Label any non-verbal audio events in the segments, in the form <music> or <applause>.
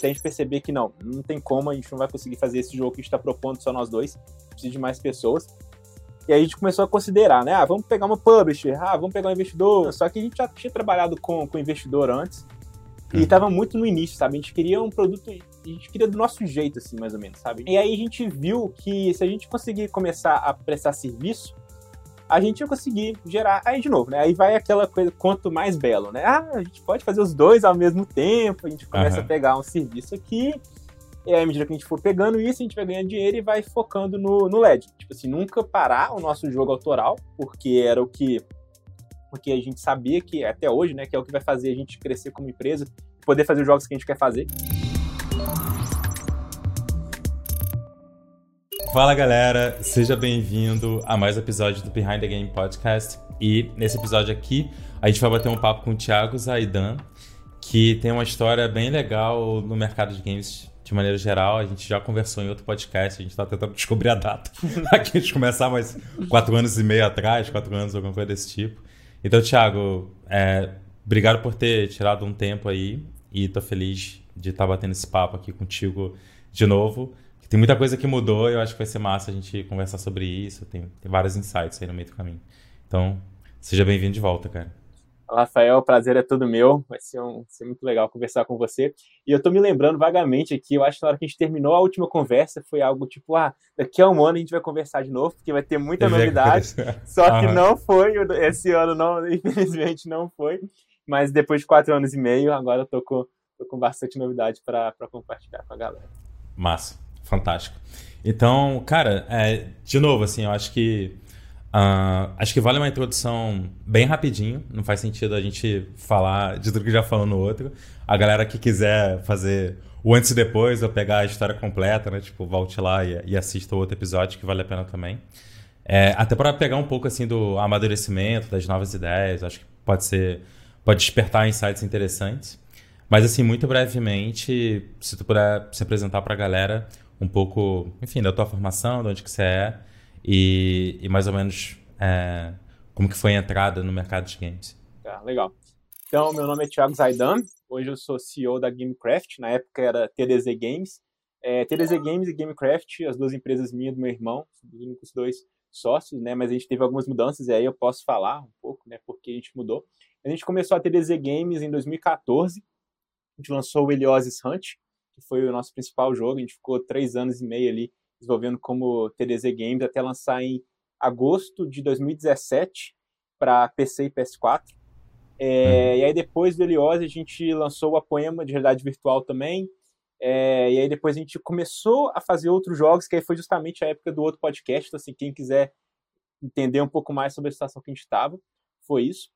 até a gente perceber que não, não tem como, a gente não vai conseguir fazer esse jogo que a gente está propondo só nós dois, precisa de mais pessoas. E aí a gente começou a considerar, né? Ah, vamos pegar uma publisher, ah, vamos pegar um investidor. Só que a gente já tinha trabalhado com, com investidor antes e estava uhum. muito no início, sabe? A gente queria um produto, a gente queria do nosso jeito, assim, mais ou menos, sabe? E aí a gente viu que se a gente conseguir começar a prestar serviço, a gente ia conseguir gerar. Aí, de novo, né? Aí vai aquela coisa, quanto mais belo, né? Ah, a gente pode fazer os dois ao mesmo tempo, a gente começa uhum. a pegar um serviço aqui, e aí, à medida que a gente for pegando isso, a gente vai ganhando dinheiro e vai focando no, no LED. Tipo assim, nunca parar o nosso jogo autoral, porque era o que. Porque a gente sabia que, até hoje, né, que é o que vai fazer a gente crescer como empresa, poder fazer os jogos que a gente quer fazer. Fala galera, seja bem-vindo a mais um episódio do Behind the Game Podcast. E nesse episódio aqui, a gente vai bater um papo com o Thiago Zaidan, que tem uma história bem legal no mercado de games de maneira geral. A gente já conversou em outro podcast, a gente está tentando descobrir a data. <laughs> aqui a gente começar mais quatro anos e meio atrás, quatro anos, alguma coisa desse tipo. Então, Thiago, é, obrigado por ter tirado um tempo aí e tô feliz de estar tá batendo esse papo aqui contigo de novo. Tem muita coisa que mudou e eu acho que vai ser massa a gente conversar sobre isso. Tem, tem vários insights aí no meio do caminho. Então, seja bem-vindo de volta, cara. Rafael, o prazer é todo meu. Vai ser, um, ser muito legal conversar com você. E eu tô me lembrando vagamente aqui, eu acho que na hora que a gente terminou a última conversa foi algo tipo, ah, daqui a um ano a gente vai conversar de novo, porque vai ter muita novidade. <laughs> Só que não foi, esse ano não, <laughs> infelizmente não foi. Mas depois de quatro anos e meio, agora eu tô com, tô com bastante novidade para compartilhar com a galera. Massa. Fantástico. Então, cara, é, de novo, assim, eu acho que. Uh, acho que vale uma introdução bem rapidinho. Não faz sentido a gente falar de tudo que já falou no outro. A galera que quiser fazer o antes e depois, ou pegar a história completa, né? Tipo, volte lá e, e assista o outro episódio, que vale a pena também. É, até para pegar um pouco assim do amadurecimento, das novas ideias, acho que pode ser. Pode despertar insights interessantes. Mas assim, muito brevemente, se tu puder se apresentar para a galera, um pouco, enfim, da tua formação, de onde que você é e, e mais ou menos é, como que foi a entrada no mercado de games. Tá, legal. Então, meu nome é Thiago Zaidan, hoje eu sou CEO da Gamecraft, na época era TDZ Games. É, TDZ Games e Gamecraft, as duas empresas minhas do meu irmão, os únicos dois sócios, né, mas a gente teve algumas mudanças e aí eu posso falar um pouco, né, porque a gente mudou. A gente começou a TDZ Games em 2014, a gente lançou o Eliosis Hunt, que foi o nosso principal jogo. A gente ficou três anos e meio ali desenvolvendo como TDZ Games até lançar em agosto de 2017 para PC e PS4. É, uhum. E aí depois do Heliose a gente lançou o Poema de realidade virtual também. É, e aí depois a gente começou a fazer outros jogos, que aí foi justamente a época do outro podcast. Então, assim, quem quiser entender um pouco mais sobre a situação que a gente estava, foi isso.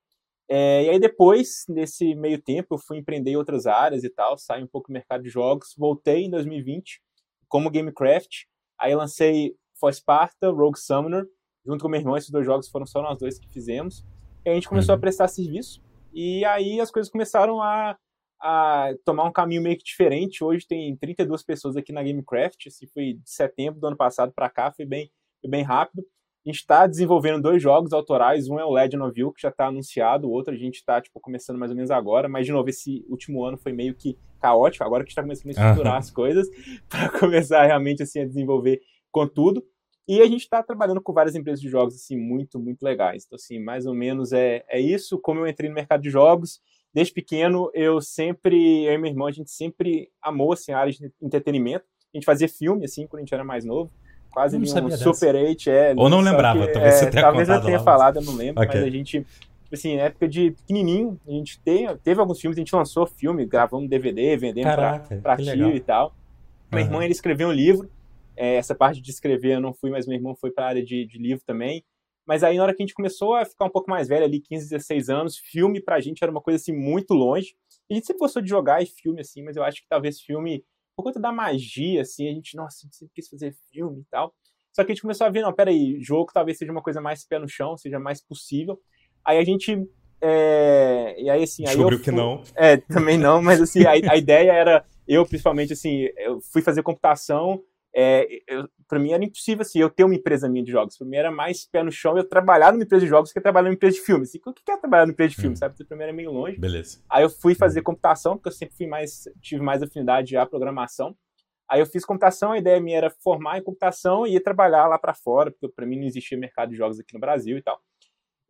É, e aí depois, nesse meio tempo, eu fui empreender em outras áreas e tal, saí um pouco do mercado de jogos, voltei em 2020 como Gamecraft, aí lancei For Sparta, Rogue Summoner, junto com meu irmão, esses dois jogos foram só nós dois que fizemos, e a gente começou uhum. a prestar serviço, e aí as coisas começaram a, a tomar um caminho meio que diferente, hoje tem 32 pessoas aqui na Gamecraft, assim, foi de setembro do ano passado para cá, foi bem, foi bem rápido, está desenvolvendo dois jogos autorais, um é o Legend of You, que já está anunciado, o outro a gente está tipo, começando mais ou menos agora, mas de novo, esse último ano foi meio que caótico, agora que a gente está começando a estruturar as coisas, <laughs> para começar realmente assim, a desenvolver com tudo. E a gente está trabalhando com várias empresas de jogos assim, muito, muito legais. Então, assim, mais ou menos é, é isso. Como eu entrei no mercado de jogos, desde pequeno, eu sempre, eu e meu irmão, a gente sempre amou assim, a área de entretenimento. A gente fazia filme, assim, quando a gente era mais novo quase um Super 8. É, Ou não lembrava, que, talvez é, você tenha Talvez eu tenha lá, falado, eu não lembro, okay. mas a gente, assim, na época de pequenininho, a gente tem, teve alguns filmes, a gente lançou filme, gravamos DVD, vendendo Caraca, pra, pra tio legal. e tal. Meu uhum. irmão, ele escreveu um livro, é, essa parte de escrever eu não fui, mas meu irmão foi para a área de, de livro também. Mas aí, na hora que a gente começou a ficar um pouco mais velho, ali, 15, 16 anos, filme pra gente era uma coisa assim muito longe. A gente sempre gostou de jogar e filme, assim, mas eu acho que talvez filme, por conta da magia, assim, a gente, nossa, a gente sempre quis fazer filme e tal. Só que a gente começou a ver, não, peraí, jogo talvez seja uma coisa mais pé no chão, seja mais possível. Aí a gente. É, e aí, assim. Descobriu que não. É, também não, mas assim, a, a ideia era. Eu, principalmente, assim, eu fui fazer computação, é, para mim era impossível assim, eu ter uma empresa minha de jogos. Para mim era mais pé no chão eu trabalhar numa empresa de jogos que trabalhar numa empresa de filmes. Assim, o que é trabalhar numa empresa de filmes, hum. sabe? Para mim era meio longe. Beleza. Aí eu fui fazer hum. computação, porque eu sempre fui mais tive mais afinidade à programação. Aí eu fiz computação, a ideia minha era formar em computação e ir trabalhar lá para fora, porque para mim não existia mercado de jogos aqui no Brasil e tal.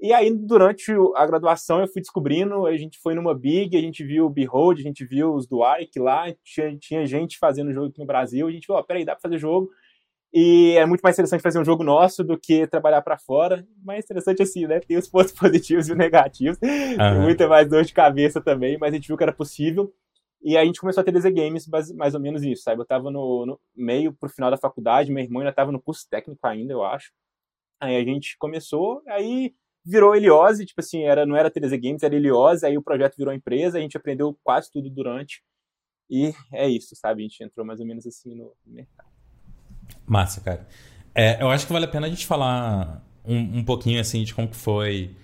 E aí, durante a graduação, eu fui descobrindo, a gente foi numa Big, a gente viu o Behold, a gente viu os do Ike lá, tinha, tinha gente fazendo jogo aqui no Brasil, a gente falou, oh, peraí, dá pra fazer jogo. E é muito mais interessante fazer um jogo nosso do que trabalhar para fora. Mais interessante assim, né? Tem os pontos <laughs> positivos e os negativos. Uhum. Muita mais dor de cabeça também, mas a gente viu que era possível. E aí a gente começou a ter DZ Games mais ou menos isso, sabe? Eu tava no, no meio pro final da faculdade, meu irmão ainda tava no curso técnico ainda, eu acho. Aí a gente começou, aí virou Eliose, tipo assim, era, não era TDZ Games, era Eliose, aí o projeto virou empresa, a gente aprendeu quase tudo durante. E é isso, sabe? A gente entrou mais ou menos assim no mercado. Massa, cara. É, eu acho que vale a pena a gente falar um, um pouquinho assim de como que foi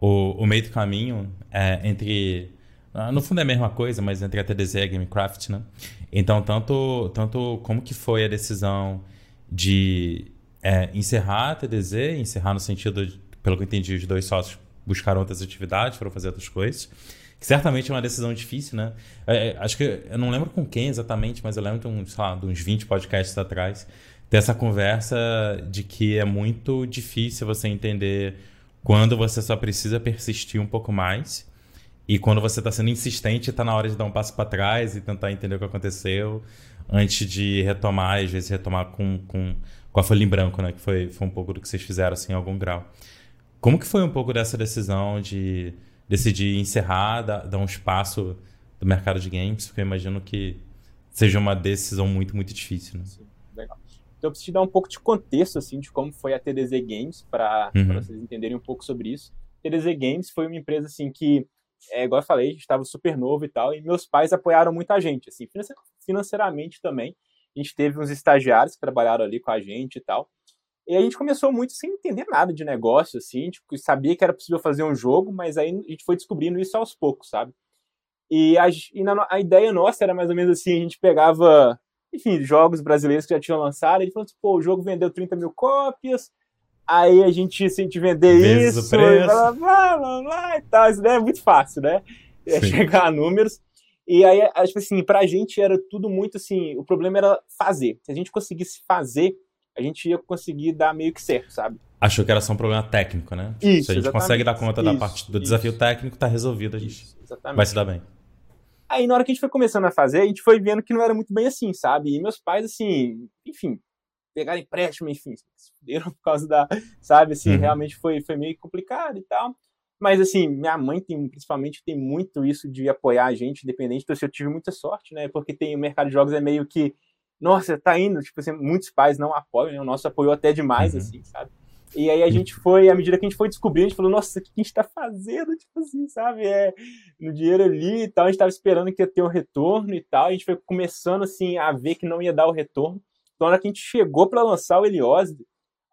o, o meio do caminho é, entre. Ah, no fundo é a mesma coisa, mas entre a TDZ e a Gamecraft, né? Então, tanto, tanto como que foi a decisão de é, encerrar a TDZ, encerrar no sentido de pelo que eu entendi, os dois sócios buscaram outras atividades, foram fazer outras coisas. Que certamente é uma decisão difícil, né? É, é, acho que eu não lembro com quem exatamente, mas eu lembro de, um, sei lá, de uns 20 podcasts atrás, dessa conversa de que é muito difícil você entender quando você só precisa persistir um pouco mais e quando você está sendo insistente, está na hora de dar um passo para trás e tentar entender o que aconteceu antes de retomar, às vezes retomar com, com, com a folha em branco, né? Que foi, foi um pouco do que vocês fizeram, assim, em algum grau. Como que foi um pouco dessa decisão de decidir encerrar, dar, dar um espaço do mercado de games? Porque eu imagino que seja uma decisão muito, muito difícil. Né? Sim, legal. Então eu preciso dar um pouco de contexto assim de como foi a TDZ Games para uhum. vocês entenderem um pouco sobre isso. TDZ Games foi uma empresa assim que, é, igual eu falei, estava super novo e tal, e meus pais apoiaram muito a gente, assim, financeiramente também. A gente teve uns estagiários que trabalharam ali com a gente e tal. E a gente começou muito sem entender nada de negócio, assim, tipo, sabia que era possível fazer um jogo, mas aí a gente foi descobrindo isso aos poucos, sabe? E a, e na, a ideia nossa era mais ou menos assim, a gente pegava, enfim, jogos brasileiros que já tinham lançado, e a gente falou assim, pô, o jogo vendeu 30 mil cópias, aí a gente, se a gente vender Vezes isso, blá, blá, blá, blá, e tal, isso daí é muito fácil, né? É chegar a números. E aí, tipo assim, pra gente era tudo muito assim, o problema era fazer. Se a gente conseguisse fazer, a gente ia conseguir dar meio que certo, sabe? Achou que era só um problema técnico, né? Isso, Se a gente consegue dar conta isso, da parte do isso. desafio técnico, tá resolvido, a gente isso, vai se dar bem. Aí na hora que a gente foi começando a fazer, a gente foi vendo que não era muito bem assim, sabe? E meus pais, assim, enfim, pegaram empréstimo, enfim, se fuderam por causa da, sabe, assim, uhum. realmente foi, foi meio complicado e tal. Mas, assim, minha mãe tem, principalmente, tem muito isso de apoiar a gente, independente, então assim, eu tive muita sorte, né? Porque tem o mercado de jogos é meio que nossa, tá indo, tipo assim, muitos pais não apoiam, né? o nosso apoiou até demais, uhum. assim, sabe? E aí a gente foi, à medida que a gente foi descobrindo, a gente falou, nossa, o que a gente tá fazendo? Tipo assim, sabe? É, no dinheiro ali e tal, a gente tava esperando que ia ter um retorno e tal, a gente foi começando, assim, a ver que não ia dar o retorno. Então, na hora que a gente chegou para lançar o Heliose,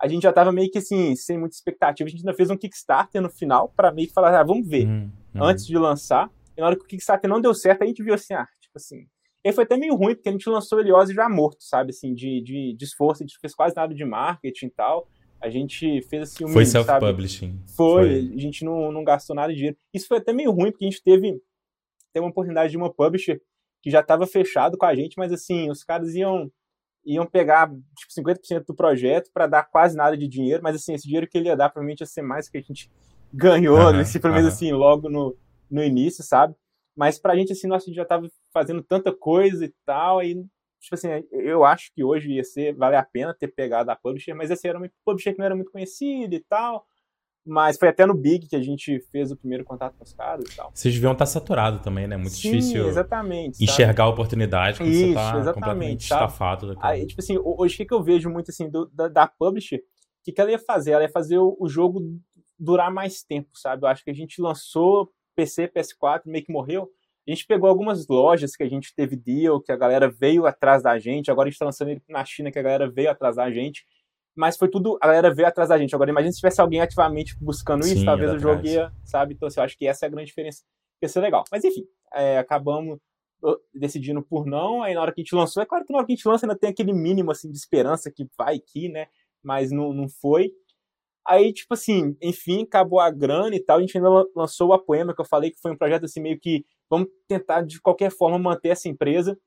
a gente já tava meio que, assim, sem muita expectativa. A gente ainda fez um Kickstarter no final para meio que falar, ah, vamos ver, uhum. Antes de lançar. E na hora que o Kickstarter não deu certo, a gente viu assim, ah, tipo assim, e foi até meio ruim, porque a gente lançou Heliose já morto, sabe? Assim, de, de, de esforço, a gente fez quase nada de marketing e tal. A gente fez assim um Foi self-publishing. Foi, foi, a gente não, não gastou nada de dinheiro. Isso foi até meio ruim, porque a gente teve, teve uma oportunidade de uma publisher que já estava fechado com a gente, mas assim, os caras iam iam pegar tipo 50% do projeto para dar quase nada de dinheiro, mas assim, esse dinheiro que ele ia dar provavelmente ia ser mais que a gente ganhou, uh -huh, nesse, pelo menos assim, logo no, no início, sabe? Mas pra gente, assim, nossa, a gente já tava fazendo tanta coisa e tal, e, tipo assim, eu acho que hoje ia ser, vale a pena ter pegado a publisher, mas esse era um publisher que não era muito conhecido e tal, mas foi até no Big que a gente fez o primeiro contato com os caras e tal. Vocês deviam estar saturados também, né? Muito Sim, difícil exatamente, enxergar a oportunidade quando Isso, você tá completamente estafado. Aí, tipo assim, hoje o que, que eu vejo muito assim do, da, da publisher, o que, que ela ia fazer? Ela ia fazer o, o jogo durar mais tempo, sabe? Eu acho que a gente lançou PC, PS4, meio que morreu. A gente pegou algumas lojas que a gente teve deal, que a galera veio atrás da gente. Agora a gente está lançando ele na China, que a galera veio atrás da gente. Mas foi tudo, a galera veio atrás da gente. Agora imagina se tivesse alguém ativamente buscando Sim, isso, talvez o jogo ia, sabe? Então assim, eu acho que essa é a grande diferença. Ia ser legal. Mas enfim, é, acabamos decidindo por não, aí na hora que a gente lançou, é claro que na hora que a gente lança ainda tem aquele mínimo, assim, de esperança que vai aqui, né, mas não, não foi. Aí, tipo assim, enfim, acabou a grana e tal, a gente ainda lançou o Apoema, que eu falei que foi um projeto, assim, meio que, vamos tentar, de qualquer forma, manter essa empresa,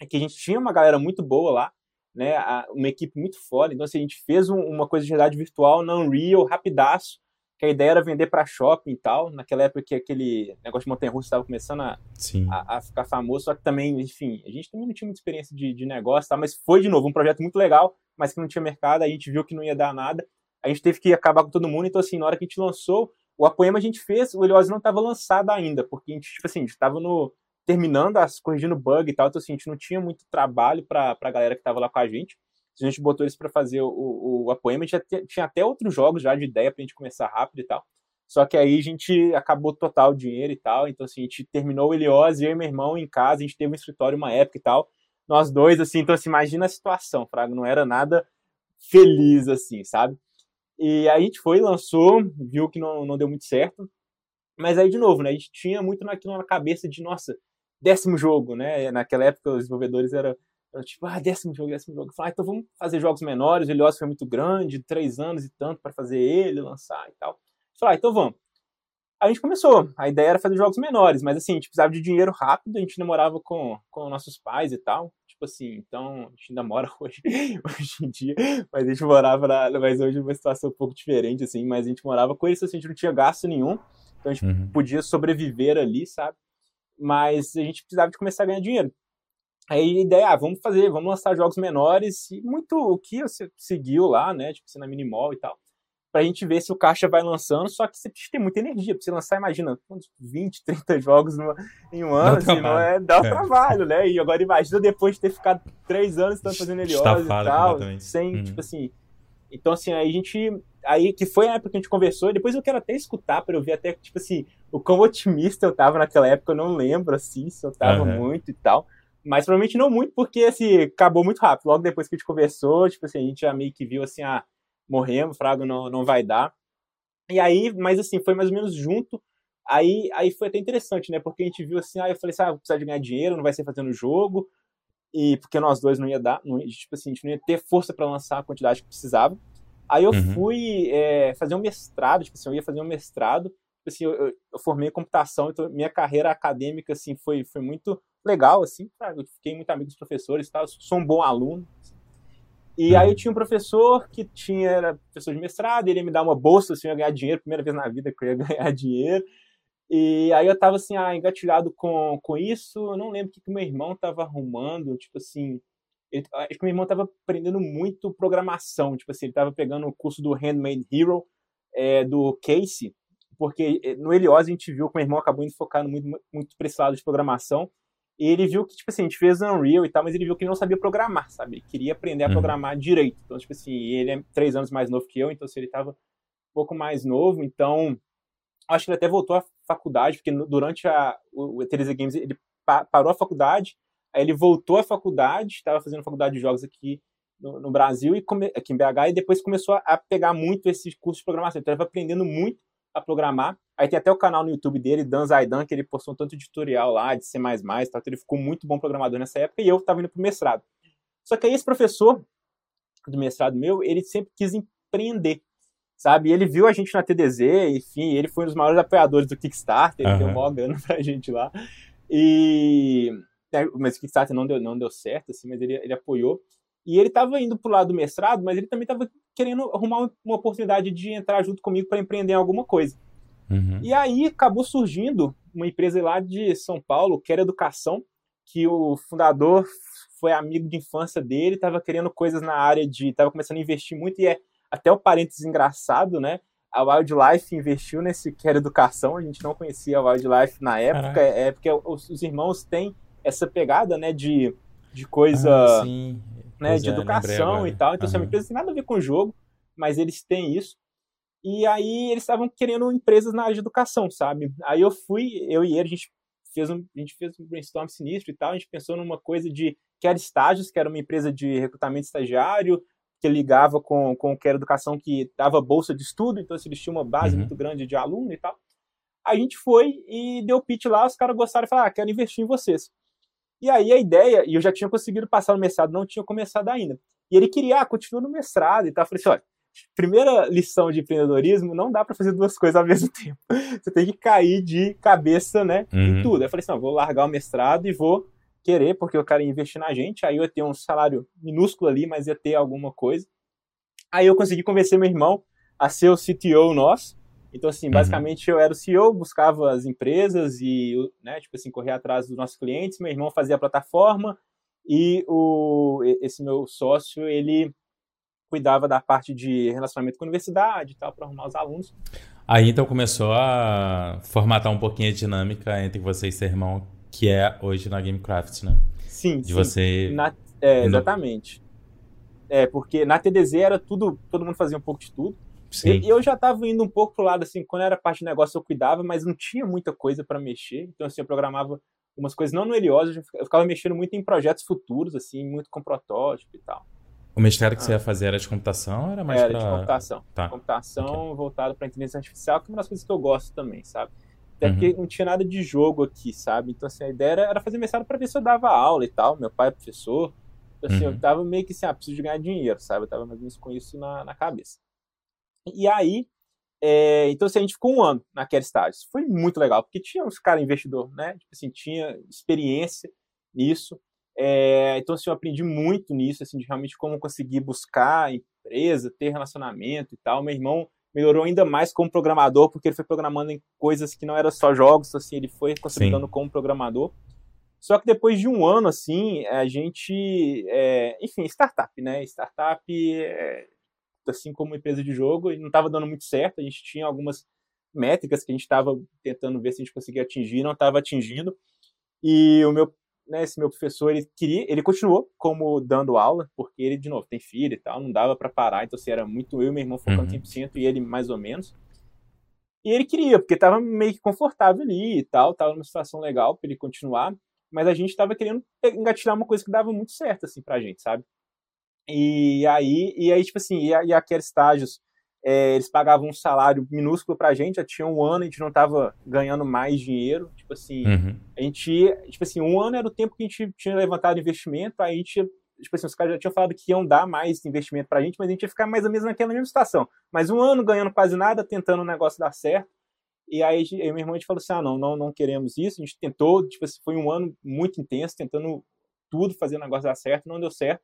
é que a gente tinha uma galera muito boa lá, né, uma equipe muito foda, então, assim, a gente fez um, uma coisa de realidade virtual na Unreal, rapidaço, que a ideia era vender para shopping e tal, naquela época que aquele negócio de montanha-russa estava começando a, a, a, ficar famoso, só que também, enfim, a gente também não tinha muita experiência de, de negócio, tá? mas foi, de novo, um projeto muito legal, mas que não tinha mercado, a gente viu que não ia dar nada, a gente teve que acabar com todo mundo, então, assim, na hora que a gente lançou, o Apoema a gente fez, o Heliose não estava lançado ainda, porque a gente, tipo assim, a estava no, terminando, as, corrigindo bug e tal, então, assim, a gente não tinha muito trabalho para a galera que estava lá com a gente, a gente botou eles para fazer o, o, o Apoema, a gente já tinha até outros jogos já de ideia pra gente começar rápido e tal. Só que aí a gente acabou total o dinheiro e tal. Então, assim, a gente terminou o Eliose, eu e meu irmão em casa, a gente teve um escritório uma época e tal. Nós dois, assim, então, assim, imagina a situação, Fraga, não era nada feliz, assim, sabe? E aí a gente foi, lançou, viu que não, não deu muito certo. Mas aí, de novo, né, a gente tinha muito naquilo na cabeça de, nossa, décimo jogo, né? Naquela época os desenvolvedores eram eu, tipo, ah, décimo jogo, décimo jogo. Falei, ah, então vamos fazer jogos menores. O Helios foi muito grande, três anos e tanto para fazer ele, lançar e tal. Falei, ah, então vamos. A gente começou. A ideia era fazer jogos menores, mas assim, a gente precisava de dinheiro rápido, a gente namorava com, com nossos pais e tal. Tipo assim, então a gente ainda mora <laughs> hoje, hoje em dia, mas a gente morava na, mas hoje é uma situação um pouco diferente, assim, mas a gente morava com isso, assim, a gente não tinha gasto nenhum, então a gente uhum. podia sobreviver ali, sabe? Mas a gente precisava de começar a ganhar dinheiro. Aí a ideia, ah, vamos fazer, vamos lançar jogos menores, e muito o que você seguiu lá, né, tipo, assim, na Minimall e tal, pra gente ver se o caixa vai lançando, só que você precisa ter muita energia, pra você lançar, imagina, 20, 30 jogos numa, em um ano, assim, não é, dá é. trabalho, né, e agora imagina depois de ter ficado três anos tanto fazendo Heliose e tal, sem, hum. tipo assim, então assim, aí a gente, aí que foi a época que a gente conversou, e depois eu quero até escutar para eu ver até, tipo assim, o quão otimista eu tava naquela época, eu não lembro, assim, se eu tava uhum. muito e tal, mas provavelmente não muito, porque assim, acabou muito rápido. Logo depois que a gente conversou, tipo assim, a gente já meio que viu assim, ah, morremos, Frago não, não vai dar. E aí, mas assim, foi mais ou menos junto. Aí, aí foi até interessante, né? Porque a gente viu assim, aí ah, eu falei assim, ah, precisa de ganhar dinheiro, não vai ser fazendo jogo. E porque nós dois não ia dar, não, tipo assim, a gente não ia ter força para lançar a quantidade que precisava. Aí eu uhum. fui é, fazer um mestrado, tipo assim, eu ia fazer um mestrado. Tipo assim, eu, eu, formei computação, então minha carreira acadêmica assim foi, foi muito legal, assim, cara, eu fiquei muito amigo dos professores, tá? sou um bom aluno. E uhum. aí eu tinha um professor que tinha, era professor de mestrado, ele ia me dar uma bolsa, assim, eu ia ganhar dinheiro, primeira vez na vida que eu ia <laughs> ganhar dinheiro. E aí eu tava, assim, ah, engatilhado com, com isso, eu não lembro o que, que meu irmão tava arrumando, tipo assim, ele, acho que meu irmão tava aprendendo muito programação, tipo assim, ele tava pegando o curso do Handmade Hero, é, do Casey, porque eh, no Helios a gente viu que meu irmão acabou indo focando muito, muito para esse lado de programação, e ele viu que, tipo assim, a gente fez Unreal e tal, mas ele viu que ele não sabia programar, sabe? Ele queria aprender a uhum. programar direito. Então, tipo assim, ele é três anos mais novo que eu, então se ele tava um pouco mais novo, então acho que ele até voltou à faculdade, porque durante a, o, o Teresa Games ele pa, parou a faculdade, aí ele voltou à faculdade, estava fazendo faculdade de jogos aqui no, no Brasil, e come, aqui em BH, e depois começou a, a pegar muito esses cursos de programação. Então ele estava aprendendo muito a programar. Aí tem até o canal no YouTube dele, Dan Zaidan, que ele postou um tanto de tutorial lá de C++, tal, então ele ficou muito bom programador nessa época, e eu estava indo pro mestrado. Só que aí esse professor do mestrado meu, ele sempre quis empreender, sabe? ele viu a gente na TDZ, enfim, ele foi um dos maiores apoiadores do Kickstarter, ele uhum. deu uma grana pra gente lá. E... É, mas o Kickstarter não deu, não deu certo, assim, mas ele, ele apoiou. E ele estava indo para o lado do mestrado, mas ele também estava querendo arrumar uma oportunidade de entrar junto comigo para empreender em alguma coisa. Uhum. E aí acabou surgindo uma empresa lá de São Paulo, que era Educação, que o fundador foi amigo de infância dele, estava querendo coisas na área de. estava começando a investir muito, e é até o parênteses engraçado, né? A Wildlife investiu nesse que era educação, a gente não conhecia a Wildlife na época, Caraca. é porque os, os, irmãos têm essa pegada, né, de, de coisa. Ah, né, de é, educação e tal. Então, uhum. é uma empresa tem nada a ver com o jogo, mas eles têm isso. E aí eles estavam querendo empresas na área de educação, sabe? Aí eu fui, eu e ele, a gente fez um, a gente fez um brainstorm sinistro e tal, a gente pensou numa coisa de que era estágios, que era uma empresa de recrutamento estagiário, que ligava com, com que era educação que dava bolsa de estudo, então assim, eles tinham uma base uhum. muito grande de aluno e tal. A gente foi e deu pitch lá, os caras gostaram e falaram, ah, quero investir em vocês. E aí a ideia, e eu já tinha conseguido passar no mestrado, não tinha começado ainda. E ele queria, ah, continua no mestrado e tal. Eu falei assim, olha, primeira lição de empreendedorismo, não dá para fazer duas coisas ao mesmo <laughs> tempo. Você tem que cair de cabeça, né, uhum. em tudo. Aí eu falei assim, não, vou largar o mestrado e vou querer, porque eu quero investir na gente. Aí eu ia ter um salário minúsculo ali, mas ia ter alguma coisa. Aí eu consegui convencer meu irmão a ser o CTO nosso. Então, assim, uhum. basicamente eu era o CEO, buscava as empresas e, né, tipo assim, correr atrás dos nossos clientes. Meu irmão fazia a plataforma e o, esse meu sócio, ele cuidava da parte de relacionamento com a universidade e tal, para arrumar os alunos. Aí então começou a formatar um pouquinho a dinâmica entre você e seu irmão, que é hoje na Gamecraft, né? Sim, de sim. você. Na, é, exatamente. É, porque na TDZ era tudo, todo mundo fazia um pouco de tudo. Sim. E eu já estava indo um pouco pro lado assim, quando era parte de negócio eu cuidava, mas não tinha muita coisa para mexer. Então assim, eu programava umas coisas não no Helios, eu ficava mexendo muito em projetos futuros assim, muito com protótipo e tal. O mestrado que ah. você ia fazer era de computação era mais Era pra... de computação. Tá. Computação okay. voltada para inteligência artificial, que é uma das coisas que eu gosto também, sabe? Até uhum. porque não tinha nada de jogo aqui, sabe? Então, assim, a ideia era, era fazer mestrado para ver se eu dava aula e tal. Meu pai é professor. Então, assim, uhum. eu tava meio que assim, ah, preciso de ganhar dinheiro, sabe? Eu tava mais ou menos com isso na, na cabeça. E aí, é, então, assim, a gente ficou um ano naquele estágio. Foi muito legal, porque tinha uns caras investidor, né? Tipo assim, tinha experiência nisso. É, então, assim, eu aprendi muito nisso, assim, de realmente como conseguir buscar empresa, ter relacionamento e tal. Meu irmão melhorou ainda mais como programador, porque ele foi programando em coisas que não eram só jogos, assim, ele foi consolidando como programador. Só que depois de um ano, assim, a gente, é, enfim, startup, né? Startup, é, assim como empresa de jogo, não estava dando muito certo. A gente tinha algumas métricas que a gente estava tentando ver se a gente conseguia atingir, não estava atingindo. E o meu né, esse meu professor, ele queria, ele continuou como dando aula, porque ele, de novo, tem filho e tal, não dava para parar, então assim, era muito eu e meu irmão focando uhum. 100% e ele mais ou menos. E ele queria, porque tava meio que confortável ali e tal, tava numa situação legal para ele continuar, mas a gente tava querendo engatilhar uma coisa que dava muito certo, assim, pra gente, sabe? E aí, e aí tipo assim, e, e aqueles estágios é, eles pagavam um salário minúsculo pra gente, já tinha um ano, a gente não tava ganhando mais dinheiro, tipo assim, uhum. a gente, tipo assim, um ano era o tempo que a gente tinha levantado investimento, aí a gente, tipo assim, os caras já tinham falado que iam dar mais investimento pra gente, mas a gente ia ficar mais ou menos naquela mesma situação, mas um ano ganhando quase nada, tentando o negócio dar certo, e aí eu meu irmão, a gente falou assim, ah, não, não, não queremos isso, a gente tentou, tipo assim, foi um ano muito intenso, tentando tudo, fazer o negócio dar certo, não deu certo,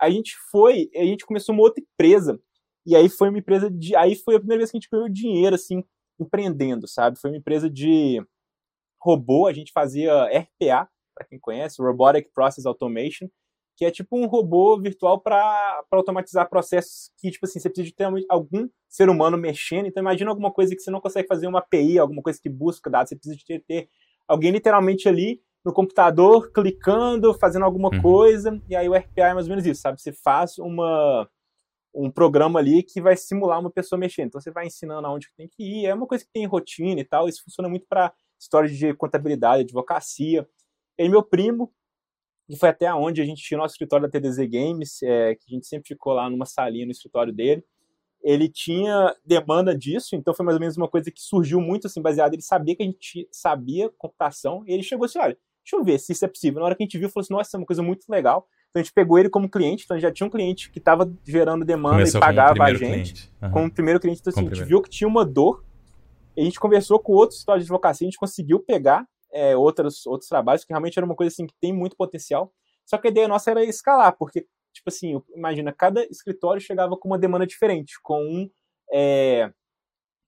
a gente foi, a gente começou uma outra empresa, e aí foi uma empresa de. Aí foi a primeira vez que a gente ganhou dinheiro, assim, empreendendo, sabe? Foi uma empresa de robô, a gente fazia RPA, para quem conhece, Robotic Process Automation, que é tipo um robô virtual para automatizar processos que, tipo assim, você precisa de ter algum ser humano mexendo. Então, imagina alguma coisa que você não consegue fazer uma API, alguma coisa que busca dados, você precisa de ter, ter alguém literalmente ali no computador, clicando, fazendo alguma uhum. coisa, e aí o RPA é mais ou menos isso, sabe? Você faz uma um programa ali que vai simular uma pessoa mexendo. Então você vai ensinando aonde tem que ir. É uma coisa que tem rotina e tal. Isso funciona muito para história de contabilidade, advocacia. E meu primo, que foi até onde a gente tinha nosso escritório da TDZ Games, é, que a gente sempre ficou lá numa salinha no escritório dele. Ele tinha demanda disso, então foi mais ou menos uma coisa que surgiu muito assim, baseado. Ele sabia que a gente sabia computação, e ele chegou assim: olha, deixa eu ver se isso é possível. Na hora que a gente viu, falou assim: nossa, é uma coisa muito legal então a gente pegou ele como cliente, então já tinha um cliente que estava gerando demanda Começou e pagava a gente. Uhum. Como primeiro cliente, então assim, a gente viu que tinha uma dor. A gente conversou com outros histórias de advocacia, a gente conseguiu pegar é, outros, outros trabalhos, que realmente era uma coisa assim que tem muito potencial. Só que a ideia nossa era escalar, porque, tipo assim, imagina, cada escritório chegava com uma demanda diferente, com um, é,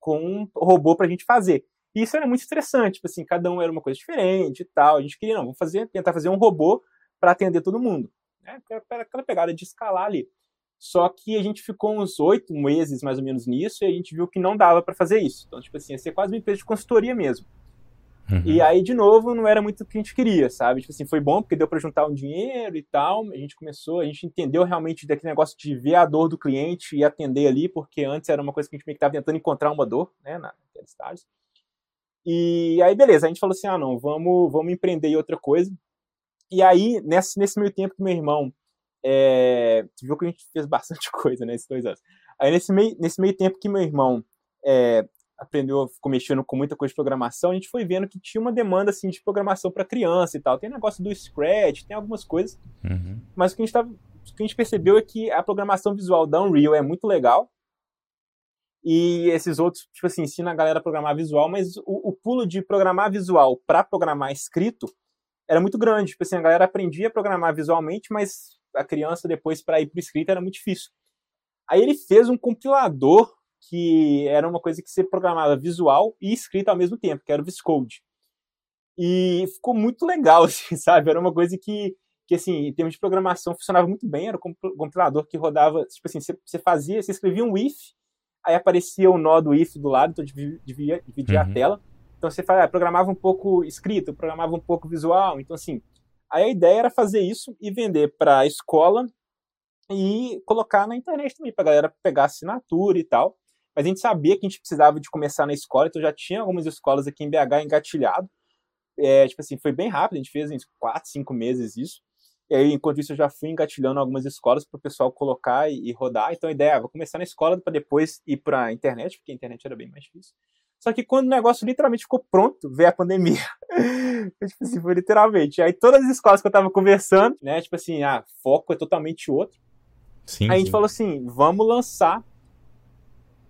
com um robô para a gente fazer. E isso era muito estressante, tipo assim, cada um era uma coisa diferente e tal. A gente queria, não, vamos fazer, tentar fazer um robô para atender todo mundo né? Aquela pegada de escalar ali. Só que a gente ficou uns oito meses mais ou menos nisso e a gente viu que não dava para fazer isso. Então, tipo assim, ia ser quase uma empresa de consultoria mesmo. Uhum. E aí, de novo, não era muito o que a gente queria, sabe? Tipo assim, foi bom porque deu para juntar um dinheiro e tal. A gente começou, a gente entendeu realmente daquele negócio de ver a dor do cliente e atender ali, porque antes era uma coisa que a gente meio que estava tentando encontrar uma dor, né, naqueles estágios. E aí, beleza, a gente falou assim: ah, não, vamos, vamos empreender em outra coisa. E aí, nesse, nesse meio tempo que meu irmão. É, viu que a gente fez bastante <laughs> coisa nesses dois anos. Aí, nesse meio, nesse meio tempo que meu irmão é, aprendeu, ficou mexendo com muita coisa de programação, a gente foi vendo que tinha uma demanda assim de programação para criança e tal. Tem negócio do Scratch, tem algumas coisas. Uhum. Mas o que, a gente tava, o que a gente percebeu é que a programação visual da Unreal é muito legal. E esses outros, tipo assim, ensina a galera a programar visual, mas o, o pulo de programar visual para programar escrito era muito grande. Tipo assim, a galera aprendia a programar visualmente, mas a criança depois para ir para escrito era muito difícil. Aí ele fez um compilador que era uma coisa que você programava visual e escrita ao mesmo tempo, que era o Viscode. E ficou muito legal, <laughs> assim, sabe? Era uma coisa que, que, assim, em termos de programação, funcionava muito bem. Era um compilador que rodava, tipo assim, você, você fazia, você escrevia um if, aí aparecia o nó do if do lado, então dividia, dividia uhum. a tela. Então você fala, ah, programava um pouco escrito, programava um pouco visual. Então, assim, aí a ideia era fazer isso e vender para a escola e colocar na internet também, para a galera pegar assinatura e tal. Mas a gente sabia que a gente precisava de começar na escola, então já tinha algumas escolas aqui em BH engatilhado. É, tipo assim, foi bem rápido, a gente fez em quatro, cinco meses isso. E aí, enquanto isso, eu já fui engatilhando algumas escolas para o pessoal colocar e, e, rodar. Então a ideia é, vou começar na escola para depois ir para a internet, porque a internet era bem mais difícil. Só que quando o negócio literalmente ficou pronto, veio a pandemia. <laughs> tipo assim, foi literalmente. Aí todas as escolas que eu estava conversando, né, tipo assim, ah, foco é totalmente outro. Sim, aí a gente falou assim, vamos lançar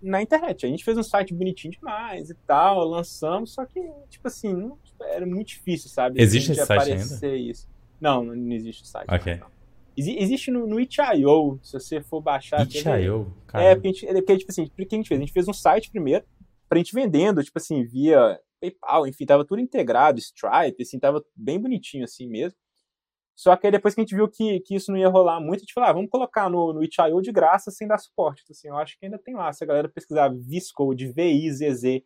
na internet. A gente fez um site bonitinho demais e tal, lançamos, só que, tipo assim, era muito difícil, sabe? Existe esse site ainda? Isso. Não, não, existe o site. Ok. Ex existe no, no Itch.io, se você for baixar. Itch.io? É, porque, a gente, é porque, tipo assim, o que a gente fez? A gente fez um site primeiro, pra gente vendendo, tipo assim, via PayPal, enfim, tava tudo integrado, Stripe, assim, tava bem bonitinho assim mesmo. Só que aí depois que a gente viu que, que isso não ia rolar muito, a gente falou, ah, vamos colocar no, no itch.io de graça sem dar suporte. Então, assim, eu acho que ainda tem lá. Se a galera pesquisar Viscode, V-I-Z-Z-C-O-D-E,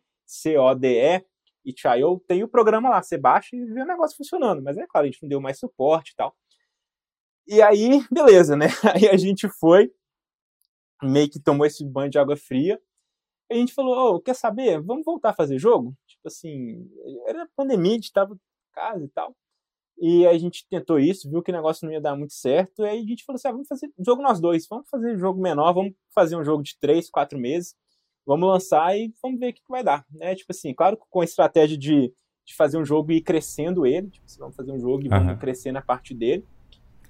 itch.io, tem o programa lá. Você baixa e vê o negócio funcionando. Mas é claro, a gente não deu mais suporte e tal. E aí, beleza, né? <laughs> Aí a gente foi, meio que tomou esse banho de água fria. E a gente falou, oh, quer saber? Vamos voltar a fazer jogo? Tipo assim, era pandemia, a gente tava em casa e tal. E a gente tentou isso, viu que o negócio não ia dar muito certo, e aí a gente falou assim: ah, vamos fazer jogo nós dois, vamos fazer jogo menor, vamos fazer um jogo de três, quatro meses, vamos lançar e vamos ver o que, que vai dar. Né? Tipo assim, claro com a estratégia de, de fazer um jogo e ir crescendo ele, tipo assim, vamos fazer um jogo e vamos uhum. crescendo a parte dele.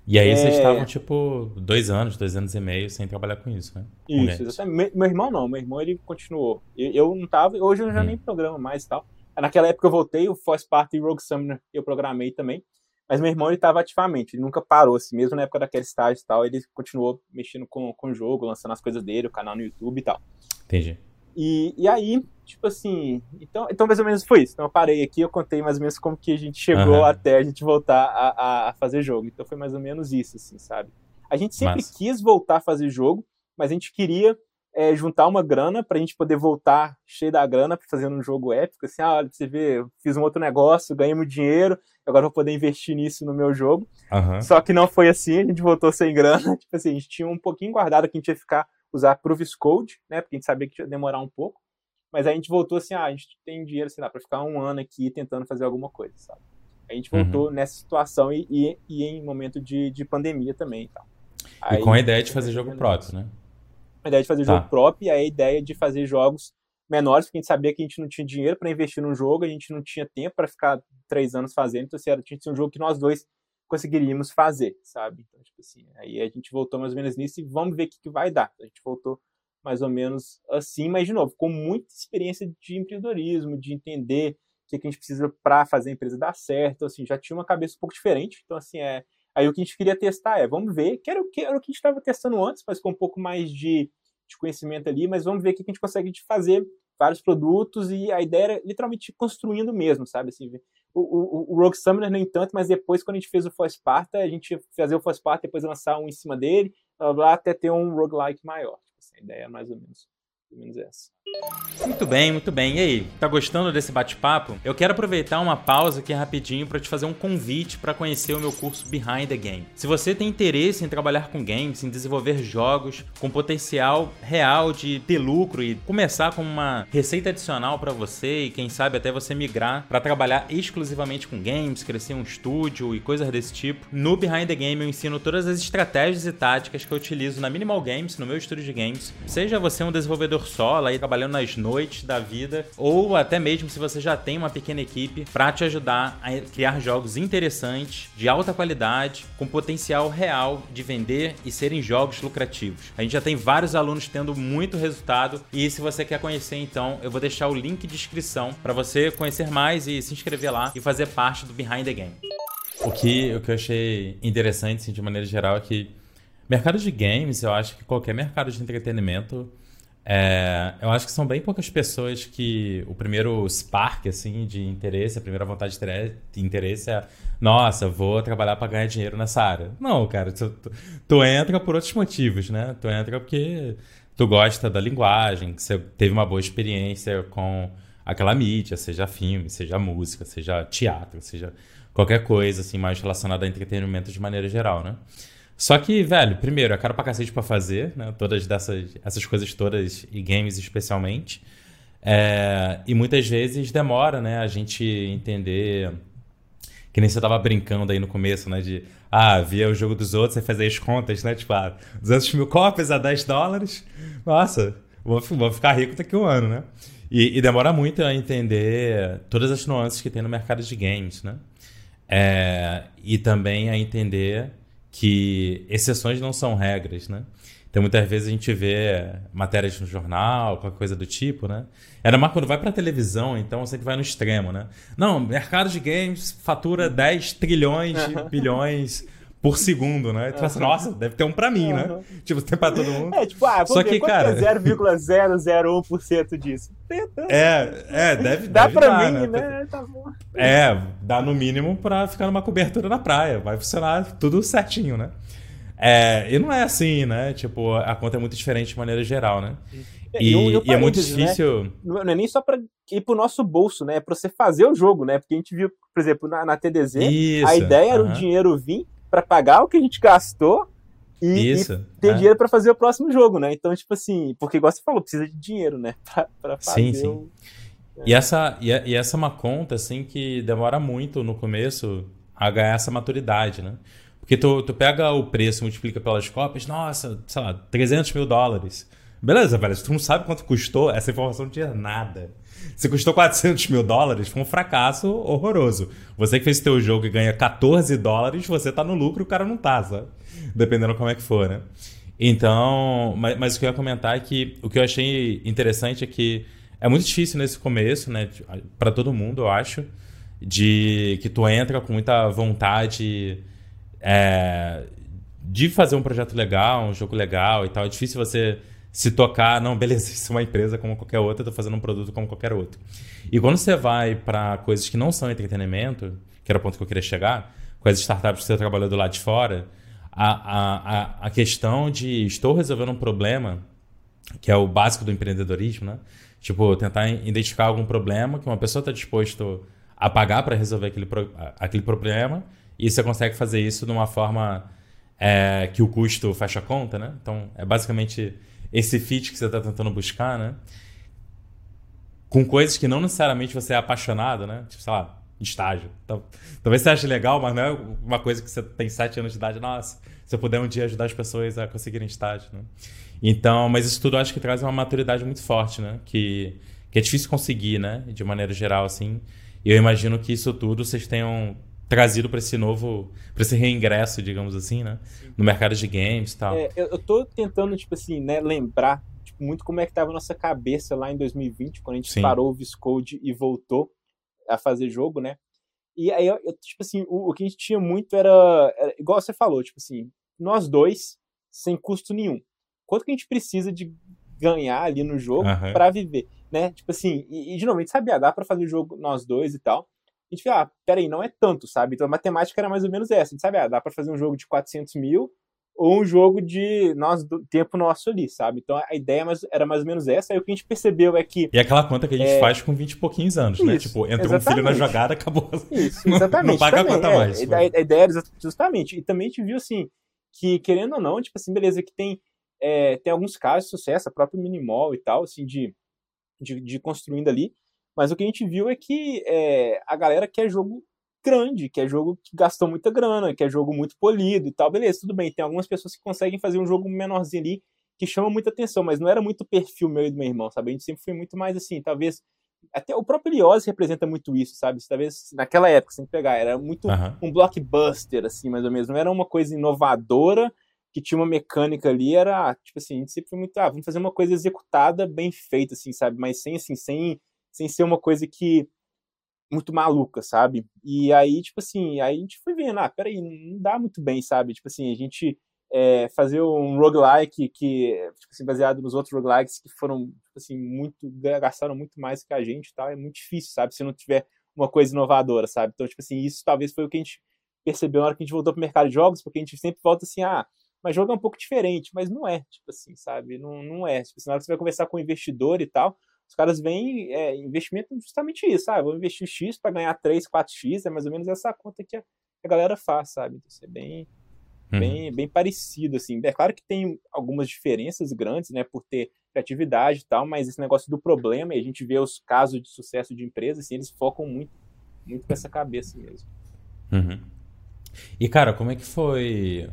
E aí é... vocês estavam, tipo, dois anos, dois anos e meio sem trabalhar com isso, né? Com isso, exatamente. Meu irmão não, meu irmão ele continuou. Eu, eu não tava, hoje eu já hum. nem programo mais e tal. Naquela época eu voltei, o Force Party e Rogue Summoner eu programei também. Mas meu irmão, ele estava ativamente, ele nunca parou, assim, mesmo na época daquele estágio e tal, ele continuou mexendo com, com o jogo, lançando as coisas dele, o canal no YouTube e tal. Entendi. E, e aí, tipo assim, então, então mais ou menos foi isso. Então eu parei aqui, eu contei mais ou menos como que a gente chegou uhum. até a gente voltar a, a, fazer jogo. Então foi mais ou menos isso, assim, sabe? A gente sempre Massa. quis voltar a fazer jogo, mas a gente queria é, juntar uma grana para a gente poder voltar cheio da grana para fazer um jogo épico. Assim, ah, olha, você vê, eu fiz um outro negócio, ganhamos dinheiro, agora vou poder investir nisso no meu jogo. Uhum. Só que não foi assim, a gente voltou sem grana. <laughs> Tipo assim, a gente tinha um pouquinho guardado que a gente ia ficar, usar Proofs Code, né? Porque a gente sabia que ia demorar um pouco. Mas aí a gente voltou assim, ah, a gente tem dinheiro, sei lá, para ficar um ano aqui tentando fazer alguma coisa, sabe? A gente voltou uhum. nessa situação e, e, e, em momento de, de pandemia também e tal. E com a ideia de fazer jogo próprio, né? a ideia de fazer tá. jogo próprio e a ideia de fazer jogos menores, porque a gente sabia que a gente não tinha dinheiro para investir num jogo, a gente não tinha tempo para ficar três anos fazendo, então assim, a gente tinha um jogo que nós dois conseguiríamos fazer, sabe? Então, tipo assim, aí a gente voltou mais ou menos nisso e vamos ver o que, que vai dar. A gente voltou mais ou menos assim, mas de novo, com muita experiência de empreendedorismo, de entender o que, que a gente precisa para fazer a empresa dar certo, assim, já tinha uma cabeça um pouco diferente, então assim, é, Aí o que a gente queria testar é, vamos ver, que era o que, era o que a gente estava testando antes, mas com um pouco mais de, de conhecimento ali, mas vamos ver o que a gente consegue fazer vários produtos e a ideia era literalmente construindo mesmo, sabe? Assim, o, o, o Rogue Summoner, no entanto, mas depois, quando a gente fez o For Sparta, a gente fazer o For Sparta, depois lançar um em cima dele, blá, até ter um roguelike maior. Tipo assim, a ideia é mais ou menos pelo menos essa. Muito bem, muito bem. E aí, tá gostando desse bate-papo? Eu quero aproveitar uma pausa aqui rapidinho para te fazer um convite para conhecer o meu curso Behind the Game. Se você tem interesse em trabalhar com games, em desenvolver jogos com potencial real de ter lucro e começar com uma receita adicional para você e quem sabe até você migrar para trabalhar exclusivamente com games, crescer um estúdio e coisas desse tipo, no Behind the Game eu ensino todas as estratégias e táticas que eu utilizo na Minimal Games, no meu estúdio de games. Seja você um desenvolvedor solo aí trabalhando trabalhando nas noites da vida, ou até mesmo se você já tem uma pequena equipe para te ajudar a criar jogos interessantes, de alta qualidade, com potencial real de vender e serem jogos lucrativos. A gente já tem vários alunos tendo muito resultado e se você quer conhecer então, eu vou deixar o link de inscrição para você conhecer mais e se inscrever lá e fazer parte do Behind the Game. O que, o que eu achei interessante, assim, de maneira geral, é que mercado de games, eu acho que qualquer mercado de entretenimento, é, eu acho que são bem poucas pessoas que o primeiro spark assim de interesse, a primeira vontade de interesse é, nossa, vou trabalhar para ganhar dinheiro nessa área. Não, cara, tu, tu, tu, entra por outros motivos, né? Tu entra porque tu gosta da linguagem, que você teve uma boa experiência com aquela mídia, seja filme, seja música, seja teatro, seja qualquer coisa assim mais relacionada a entretenimento de maneira geral, né? Só que, velho, primeiro, é caro pra cacete pra fazer, né? Todas dessas essas coisas todas, e games especialmente. É, e muitas vezes demora, né? A gente entender. Que nem você tava brincando aí no começo, né? De, ah, via o jogo dos outros e fazer as contas, né? Tipo, ah, 200 mil cópias a 10 dólares. Nossa, vou, vou ficar rico daqui a um ano, né? E, e, demora muito a entender todas as nuances que tem no mercado de games, né? É, e também a entender que exceções não são regras, né? Então, muitas vezes a gente vê matérias no jornal, qualquer coisa do tipo, né? Era mais quando vai pra televisão, então você vai no extremo, né? Não, mercado de games fatura 10 trilhões de <laughs> bilhões por segundo, né? Tu assim, nossa, deve ter um pra mim, né? Tipo, tem pra todo mundo. É, tipo, ah, Só que, cara... é 0,001% disso? É, é, deve Dá deve pra dar, mim, né? né? Tá bom. É, dá no mínimo pra ficar numa cobertura na praia. Vai funcionar tudo certinho, né? É, e não é assim, né? Tipo, a conta é muito diferente de maneira geral, né? E, e, e é muito né? difícil. Né? Não é nem só para ir pro nosso bolso, né? É pra você fazer o jogo, né? Porque a gente viu, por exemplo, na, na TDZ, Isso, a ideia era o dinheiro vir para pagar o que a gente gastou e, Isso, e ter é. dinheiro para fazer o próximo jogo, né? Então, tipo assim, porque igual você falou, precisa de dinheiro, né? <laughs> Pra, fazer sim, sim. O... E, essa, e, e, essa é uma conta, assim, que demora muito no começo a ganhar essa maturidade, né? Porque tu, tu pega o preço, multiplica pelas cópias, nossa, sei lá, 300 mil dólares. Beleza, velho, se tu não sabe quanto custou, essa informação não tinha nada. Se custou 400 mil dólares, foi um fracasso horroroso. Você que fez teu jogo e ganha 14 dólares, você tá no lucro e o cara não tá, sabe? Dependendo como é que for, né? Então, mas, mas, o que eu ia comentar é que o que eu achei interessante é que é muito difícil nesse começo, né? para todo mundo, eu acho, de que tu entra com muita vontade é, de fazer um projeto legal, um jogo legal e tal. É difícil você se tocar, não, beleza, <laughs> isso é uma empresa como qualquer outra, tô fazendo um produto como qualquer outro. E quando você vai para coisas que não são entretenimento, que era o ponto que eu queria chegar, com as startups que você trabalhou do lado de fora, a, a, a questão de estou resolvendo um problema, que é o básico do empreendedorismo, né? Tipo, tentar identificar algum problema que uma pessoa está disposto a pagar para resolver aquele, aquele problema e você consegue fazer isso de uma forma é, que o custo fecha a conta, né? Então, é basicamente esse fit que você está tentando buscar, né? Com coisas que não necessariamente você é apaixonado, né? Tipo, sei lá, estágio. Talvez você ache legal, mas não é uma coisa que você tem sete anos de idade. Nossa, se eu puder um dia ajudar as pessoas a conseguirem estágio, né? Então, mas isso tudo acho que traz uma maturidade muito forte, né? Que, que é difícil conseguir, né? De maneira geral, assim. E eu imagino que isso tudo vocês tenham trazido para esse novo, para esse reingresso, digamos assim, né? No mercado de games e tal. É, eu, eu tô tentando, tipo assim, né, lembrar tipo, muito como é que tava a nossa cabeça lá em 2020, quando a gente Sim. parou o Viscode e voltou a fazer jogo, né? E aí, eu, tipo assim, o, o, que a gente tinha muito era, era, igual você falou, tipo assim, nós dois, sem custo nenhum. Quanto que a gente precisa de ganhar ali no jogo uhum. para viver, né? Tipo assim, e, e de novo, a gente sabia, dá pra fazer o jogo nós dois e tal, a gente fala, ah, peraí, não é tanto, sabe? Então a matemática era mais ou menos essa. A gente sabe, ah, dá para fazer um jogo de 400 mil ou um jogo de nós, do tempo nosso ali, sabe? Então a ideia era mais ou menos essa. Aí o que a gente percebeu é que. E aquela conta que a gente é... faz com 20 e pouquinhos anos, né? Isso, né? Tipo, entrou exatamente. um filho na jogada, acabou. Isso, exatamente. <laughs> não, não paga também, a conta é, mais. A, a ideia era justamente. E também a gente viu assim, que querendo ou não, tipo assim, beleza, que tem, é, tem alguns casos de sucesso, a própria Minimol e tal, assim, de, de, de construindo ali. Mas o que a gente viu é que é, a galera quer jogo grande, que é jogo que gastou muita grana, que é jogo muito polido e tal. Beleza, tudo bem. Tem algumas pessoas que conseguem fazer um jogo menorzinho ali que chama muita atenção, mas não era muito o perfil meu e do meu irmão, sabe? A gente sempre foi muito mais assim, talvez até o próprio Lioz representa muito isso, sabe? Talvez naquela época, sem pegar, era muito uhum. um blockbuster, assim, mais ou menos. Não era uma coisa inovadora que tinha uma mecânica ali, era, tipo assim, a gente sempre foi muito, ah, vamos fazer uma coisa executada, bem feita, assim, sabe? Mas sem, assim, sem, sem ser uma coisa que muito maluca, sabe? E aí, tipo assim, aí a gente foi vendo, ah, peraí, não dá muito bem, sabe? Tipo assim, a gente é, fazer um roguelike que, tipo assim, baseado nos outros roguelikes que foram, tipo assim, muito, gastaram muito mais que a gente tal, é muito difícil, sabe? Se não tiver uma coisa inovadora, sabe? Então, tipo assim, isso talvez foi o que a gente percebeu na hora que a gente voltou pro mercado de jogos, porque a gente sempre volta assim, ah, mas jogo é um pouco diferente, mas não é, tipo assim, sabe? Não, não é. Tipo assim, na hora que você vai conversar com o investidor e tal, os caras veem é, investimento justamente isso, ah, vou investir X para ganhar 3, 4X, é mais ou menos essa conta que a, a galera faz, sabe? Então, isso é bem, uhum. bem, bem parecido, assim. É claro que tem algumas diferenças grandes, né, por ter criatividade e tal, mas esse negócio do problema, e a gente vê os casos de sucesso de empresas, assim, eles focam muito, muito com essa cabeça mesmo. Uhum. E, cara, como é que foi...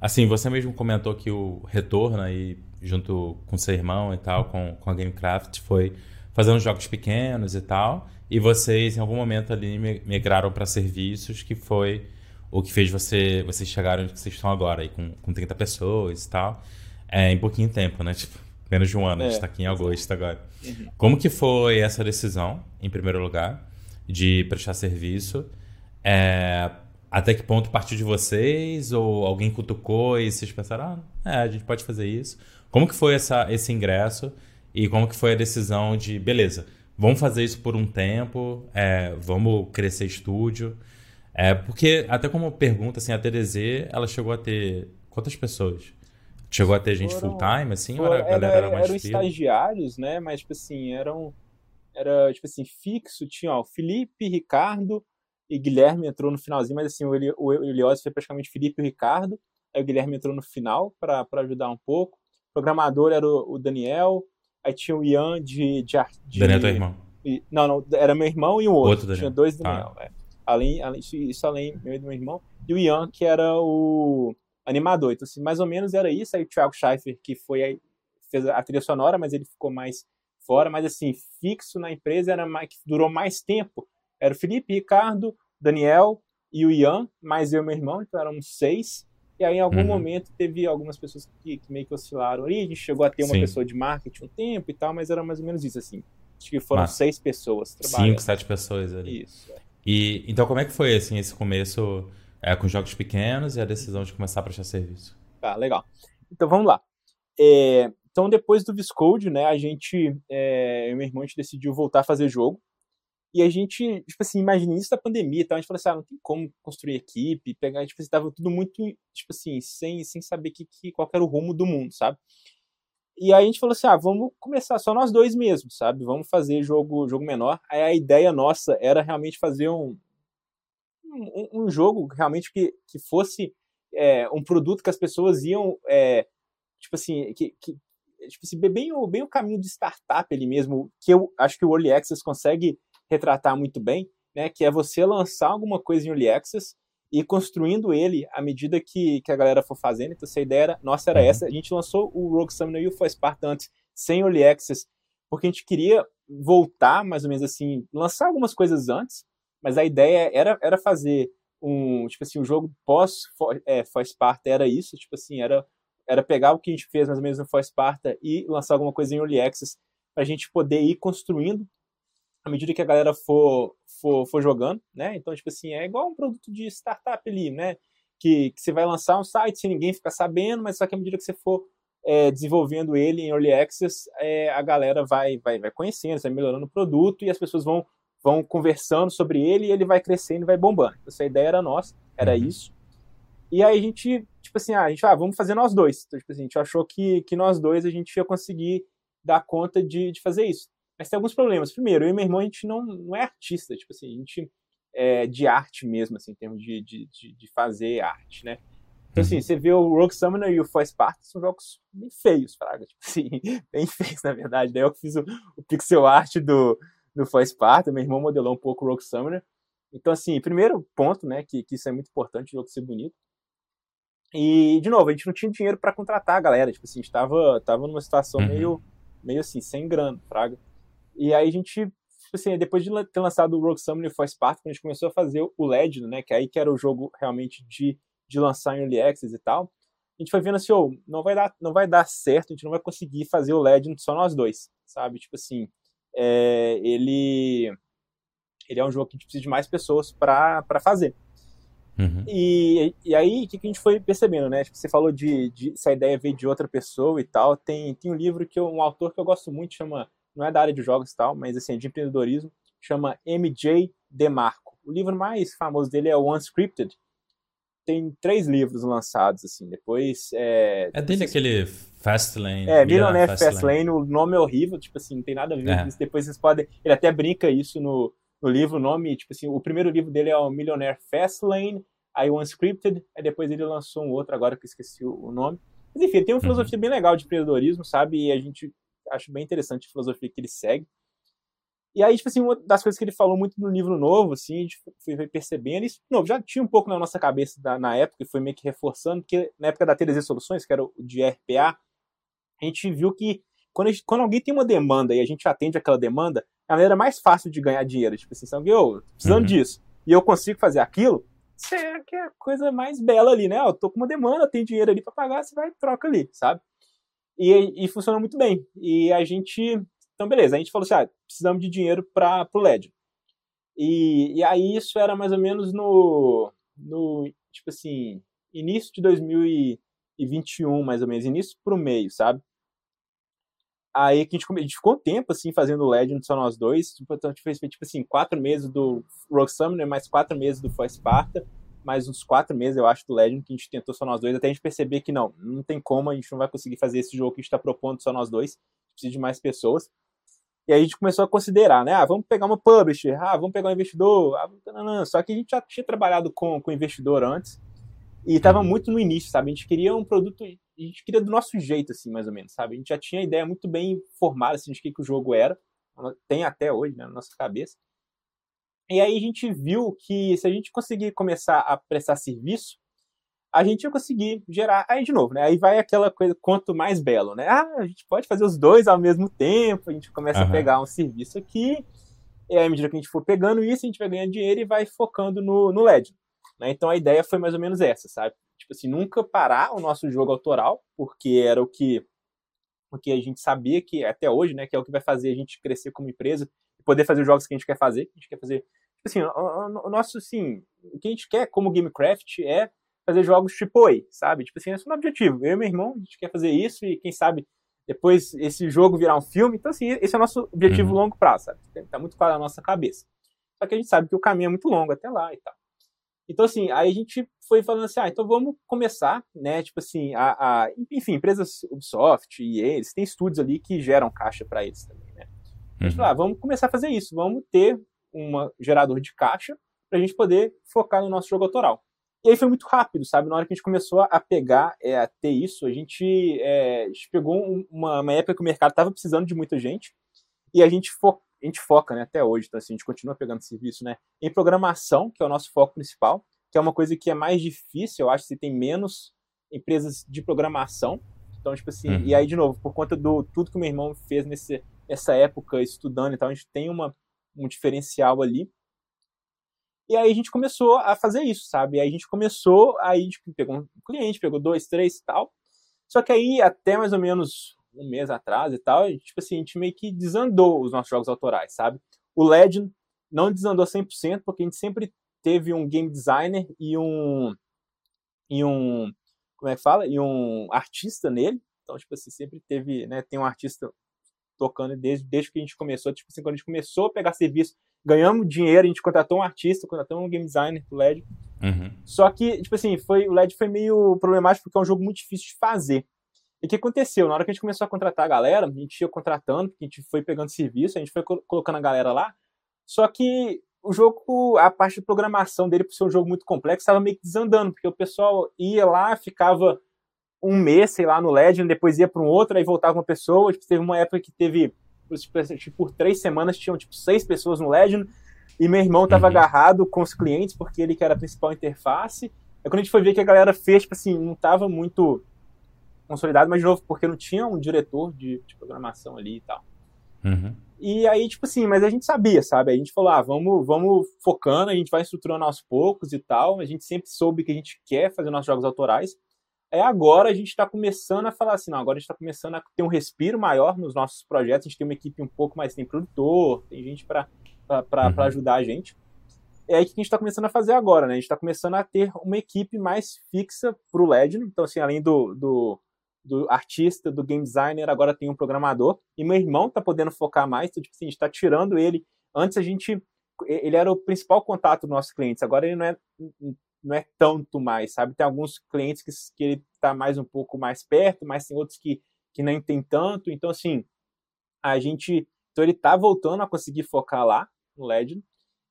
Assim, você mesmo comentou que o retorno aí, junto com seu irmão e tal, com, com a Gamecraft, foi fazendo jogos pequenos e tal, e vocês, em algum momento ali, migraram para serviços, que foi o que fez você, vocês chegarem onde vocês estão agora, aí, com, com 30 pessoas e tal, é, em pouquinho tempo, né? <laughs> Tipo, menos de um ano, é, a gente está aqui em agosto agora. Uhum. Como que foi essa decisão, em primeiro lugar, de prestar serviço? É, até que ponto partiu de vocês? Ou alguém cutucou e vocês pensaram, ah, é, a gente pode fazer isso? Como que foi essa, esse ingresso? E como que foi a decisão de, beleza, vamos fazer isso por um tempo, é, vamos crescer estúdio? É, porque, até como pergunta, assim, a TDZ, ela chegou a ter quantas pessoas? Chegou a ter gente full time, assim, foram, ou a galera era, era mais Eram estagiários, né, mas, tipo assim, eram, era, tipo assim, fixo, tinha, ó, Felipe, Ricardo e Guilherme entrou no finalzinho, mas, assim, o, Eli, o Eliose foi praticamente Felipe e Ricardo, aí o Guilherme entrou no final para ajudar um pouco, o programador era o, o, Daniel, aí tinha o Ian de... de, de Daniel é teu irmão? Não, não, era meu irmão e um outro, outro tinha dois Daniel, ah. é além, além isso além meu e do meu irmão, e o Ian, que era o animador. Então, assim, mais ou menos era isso. Aí o Thiago Schaeffer, que foi fez a trilha sonora, mas ele ficou mais fora. Mas, assim, fixo na empresa, era mais, que durou mais tempo. Era o Felipe, Ricardo, Daniel e o Ian, mais eu e meu irmão, então eram seis. E aí, em algum uhum. momento, teve algumas pessoas que, que, meio que oscilaram ali. A gente chegou a ter uma Sim. pessoa de marketing um tempo e tal, mas era mais ou menos isso, assim. Acho que foram Mas, seis pessoas trabalhando. Cinco, sete pessoas ali. Isso. É. E então como é que foi assim esse começo é, com jogos pequenos e a decisão de começar a prestar serviço? Tá, legal. Então vamos lá. É, então depois do Viscode, né, a gente, é, eu e meu irmão, a gente decidiu voltar a fazer jogo. E a gente, tipo assim, imagina isso da pandemia e tal, a gente falou assim, ah, não tem como construir equipe, pegar, tipo assim, tava tudo muito, tipo assim, sem, sem saber que, que, qual era o rumo do mundo, sabe? E aí a gente falou assim, ah, vamos começar só nós dois mesmo, sabe? Vamos fazer jogo, jogo menor. Aí a ideia nossa era realmente fazer um, um, um jogo realmente que, que fosse é, um produto que as pessoas iam, é, tipo assim, que, que tipo assim, bem, o, bem o caminho de startup ali mesmo, que eu acho que o Early Access consegue retratar muito bem, né? Que é você lançar alguma coisa em Early Access e construindo ele à medida que, que a galera for fazendo. Então, essa ideia era, nossa era uhum. essa. A gente lançou o Rogue Summoner e o Force antes, sem Early Access, porque a gente queria voltar, mais ou menos assim, lançar algumas coisas antes, mas a ideia era, era fazer um, tipo assim, um jogo pós é, Force Sparta era isso, tipo assim, era, era pegar o que a gente fez mais ou menos no Force Sparta e lançar alguma coisa em Early Access para a gente poder ir construindo à medida que a galera for, for, for jogando, né? Então, tipo assim, é igual um produto de startup ali, né? Que, que você vai lançar um site sem ninguém ficar sabendo, mas só que à medida que você for é, desenvolvendo ele em Early Access, é, a galera vai, vai, vai conhecendo, vai melhorando o produto e as pessoas vão, vão conversando sobre ele e ele vai crescendo e vai bombando. Então, essa ideia era nossa, era uhum. isso. E aí a gente, tipo assim, ah, a gente, ah, vamos fazer nós dois. Então, tipo assim, a gente achou que, que nós dois a gente ia conseguir dar conta de, de fazer isso. Mas tem alguns problemas. Primeiro, eu e meu irmão, a gente não, não é artista, tipo assim, a gente é de arte mesmo, assim, em termos de, de, de, de fazer arte, né? Então, assim, uhum. você vê o Rogue Summoner e o Force Sparta, são jogos bem feios, Fraga. Tipo assim, <laughs> bem feios, na verdade. Daí eu fiz o, o pixel art do, do Force Sparta, meu irmão modelou um pouco o Rogue Summoner. Então, assim, primeiro ponto, né, que, que isso é muito importante, o jogo ser bonito. E, de novo, a gente não tinha dinheiro para contratar a galera. Tipo assim, a gente tava, tava numa situação uhum. meio, meio assim, sem grana, fraga. E aí a gente, tipo assim, depois de ter lançado o Rogue Summoner Force Spark, a gente começou a fazer o Legend, né? Que aí que era o jogo realmente de, de lançar em Early Access e tal. A gente foi vendo assim, oh, não vai dar, não vai dar certo, a gente não vai conseguir fazer o Legend só nós dois, sabe? Tipo assim, é, ele ele é um jogo que a gente precisa de mais pessoas para fazer. Uhum. E, e aí, o que, que, a gente foi percebendo, né? Tipo, você falou de, de essa ideia veio de outra pessoa e tal. Tem, tem um livro que eu, um autor que eu gosto muito, chama, não é da área de jogos e tal, mas assim, de empreendedorismo, chama MJ DeMarco. O livro mais famoso dele é o Unscripted. Tem três livros lançados, assim, depois... É, é dele aquele Fastlane. É, Millionaire Fastlane. Fastlane, o nome é horrível, tipo assim, não tem nada a ver é. com isso. Depois vocês podem... Ele até brinca isso no, no livro, o nome, tipo assim, o primeiro livro dele é o Millionaire Fastlane, aí o Unscripted, aí depois ele lançou um outro, agora que eu esqueci o nome. Mas enfim, tem uma uhum. filosofia uhum. bem legal de empreendedorismo, sabe? E a gente acha bem interessante a filosofia que ele segue. E aí, tipo assim, uma das coisas que ele falou muito no livro novo, assim, a gente foi percebendo, isso, não, já tinha um pouco na nossa cabeça da, na época, e foi meio que reforçando, porque na época da TDZ Soluções, que era o de RPA, a gente viu que quando, gente, quando alguém tem uma demanda e a gente atende aquela demanda, é a maneira mais fácil de ganhar dinheiro. Tipo assim, sabe, eu precisando uhum. disso, e eu consigo fazer aquilo, isso é, que é a coisa mais bela ali, né? Eu tô com uma demanda, tem dinheiro ali para pagar, você vai e troca ali, sabe? E, e funciona muito bem. E a gente. Então, beleza, a gente falou assim: ah, precisamos de dinheiro para o LED. E, e aí isso era mais ou menos no. no tipo assim, início de 2021, mais ou menos, início pro meio, sabe? Aí que a gente, a gente ficou um tempo assim fazendo Legend só nós dois. Tipo, então a gente fez tipo assim, quatro meses do Rogue Summoner, mais quatro meses do For Sparta, mais uns quatro meses, eu acho, do Legend, que a gente tentou só nós dois, até a gente perceber que não, não tem como, a gente não vai conseguir fazer esse jogo que a gente está propondo só nós dois, precisa de mais pessoas. E aí a gente começou a considerar, né? Ah, vamos pegar uma publisher, ah, vamos pegar um investidor. Ah, não, não. Só que a gente já tinha trabalhado com, com investidor antes e estava muito no início, sabe? A gente queria um produto a gente queria do nosso jeito, assim, mais ou menos, sabe? A gente já tinha ideia muito bem formada, assim, de que, que o jogo era. Tem até hoje, né, na nossa cabeça. E aí a gente viu que se a gente conseguir começar a prestar serviço, a gente ia conseguir gerar. Aí, de novo, né? Aí vai aquela coisa, quanto mais belo, né? Ah, a gente pode fazer os dois ao mesmo tempo, a gente começa uhum. a pegar um serviço aqui, e aí, à medida que a gente for pegando isso, a gente vai ganhando dinheiro e vai focando no, no LED. Né? Então a ideia foi mais ou menos essa, sabe? Tipo assim, nunca parar o nosso jogo autoral, porque era o que o que a gente sabia que até hoje, né, que é o que vai fazer a gente crescer como empresa e poder fazer os jogos que a gente quer fazer. A gente quer fazer, tipo assim, o, o nosso, assim, o que a gente quer como Gamecraft é fazer jogos AAA, sabe? Tipo assim, esse é o objetivo. Eu e meu irmão, a gente quer fazer isso e quem sabe depois esse jogo virar um filme. Então, assim, esse é o nosso objetivo uhum. longo prazo, sabe? Tá muito claro na nossa cabeça. Só que a gente sabe que o caminho é muito longo até lá e tal. Então, assim, aí a gente foi falando assim, ah, então vamos começar, né? Tipo assim, a, a enfim, empresas Ubisoft e eles têm estúdios ali que geram caixa para eles também, né? A gente uhum. falou, ah, vamos começar a fazer isso, vamos ter um gerador de caixa para a gente poder focar no nosso jogo autoral. E aí foi muito rápido, sabe? Na hora que a gente começou a pegar, é, a ter isso, a gente, é, a gente pegou uma, uma época que o mercado estava precisando de muita gente e a gente focou a gente foca né, até hoje, então assim, a gente continua pegando serviço né, em programação, que é o nosso foco principal, que é uma coisa que é mais difícil, eu acho que tem menos empresas de programação. Então, tipo assim, uhum. e aí, de novo, por conta do tudo que o meu irmão fez nesse, nessa época estudando e tal, a gente tem uma, um diferencial ali. E aí a gente começou a fazer isso, sabe? E aí a gente começou, aí a gente pegou um cliente, pegou dois, três e tal. Só que aí, até mais ou menos um mês atrás e tal, tipo assim, a gente meio que desandou os nossos jogos autorais, sabe? O Legend não desandou 100%, porque a gente sempre teve um game designer e um e um como é que fala? E um artista nele. Então, tipo assim, sempre teve, né, tem um artista tocando desde, desde que a gente começou, tipo assim, quando a gente começou a pegar serviço, ganhamos dinheiro, a gente contratou um artista, contratou um game designer pro LED. Uhum. Só que, tipo assim, foi, o LED foi meio problemático porque é um jogo muito difícil de fazer. E o que aconteceu? Na hora que a gente começou a contratar a galera, a gente ia contratando, a gente foi pegando serviço, a gente foi colocando a galera lá. Só que o jogo, a parte de programação dele, por ser um jogo muito complexo, estava meio que desandando, porque o pessoal ia lá, ficava um mês, sei lá, no Legend, depois ia para um outro, aí voltava uma pessoa. Tipo, teve uma época que teve, tipo, por três semanas, tinham tipo seis pessoas no Legend, e meu irmão estava uhum. agarrado com os clientes, porque ele que era a principal interface Aí quando a gente foi ver que a galera fez, tipo assim, não tava muito consolidado, mas de novo, porque não tinha um diretor de, de programação ali e tal. Uhum. E aí, tipo assim, mas a gente sabia, sabe? A gente falou, ah, vamos, vamos focando, a gente vai estruturando aos poucos e tal. A gente sempre soube que a gente quer fazer nossos jogos autorais. É agora a gente está começando a falar assim, não, agora a gente está começando a ter um respiro maior nos nossos projetos. A gente tem uma equipe um pouco mais, tem produtor, tem gente para uhum. ajudar a gente. É aí que a gente está começando a fazer agora, né? A gente está começando a ter uma equipe mais fixa para o Legend. Então, assim, além do, do, do, artista, do game designer, agora tem um programador. E meu irmão está podendo focar mais. Então, tipo assim, a gente está tirando ele. Antes a gente. Ele era o principal contato dos nossos clientes. Agora ele não é, não é tanto mais, sabe? Tem alguns clientes que, que ele está mais um pouco mais perto, mas tem outros que, que nem tem tanto. Então, assim, a gente. Então ele está voltando a conseguir focar lá no Legend.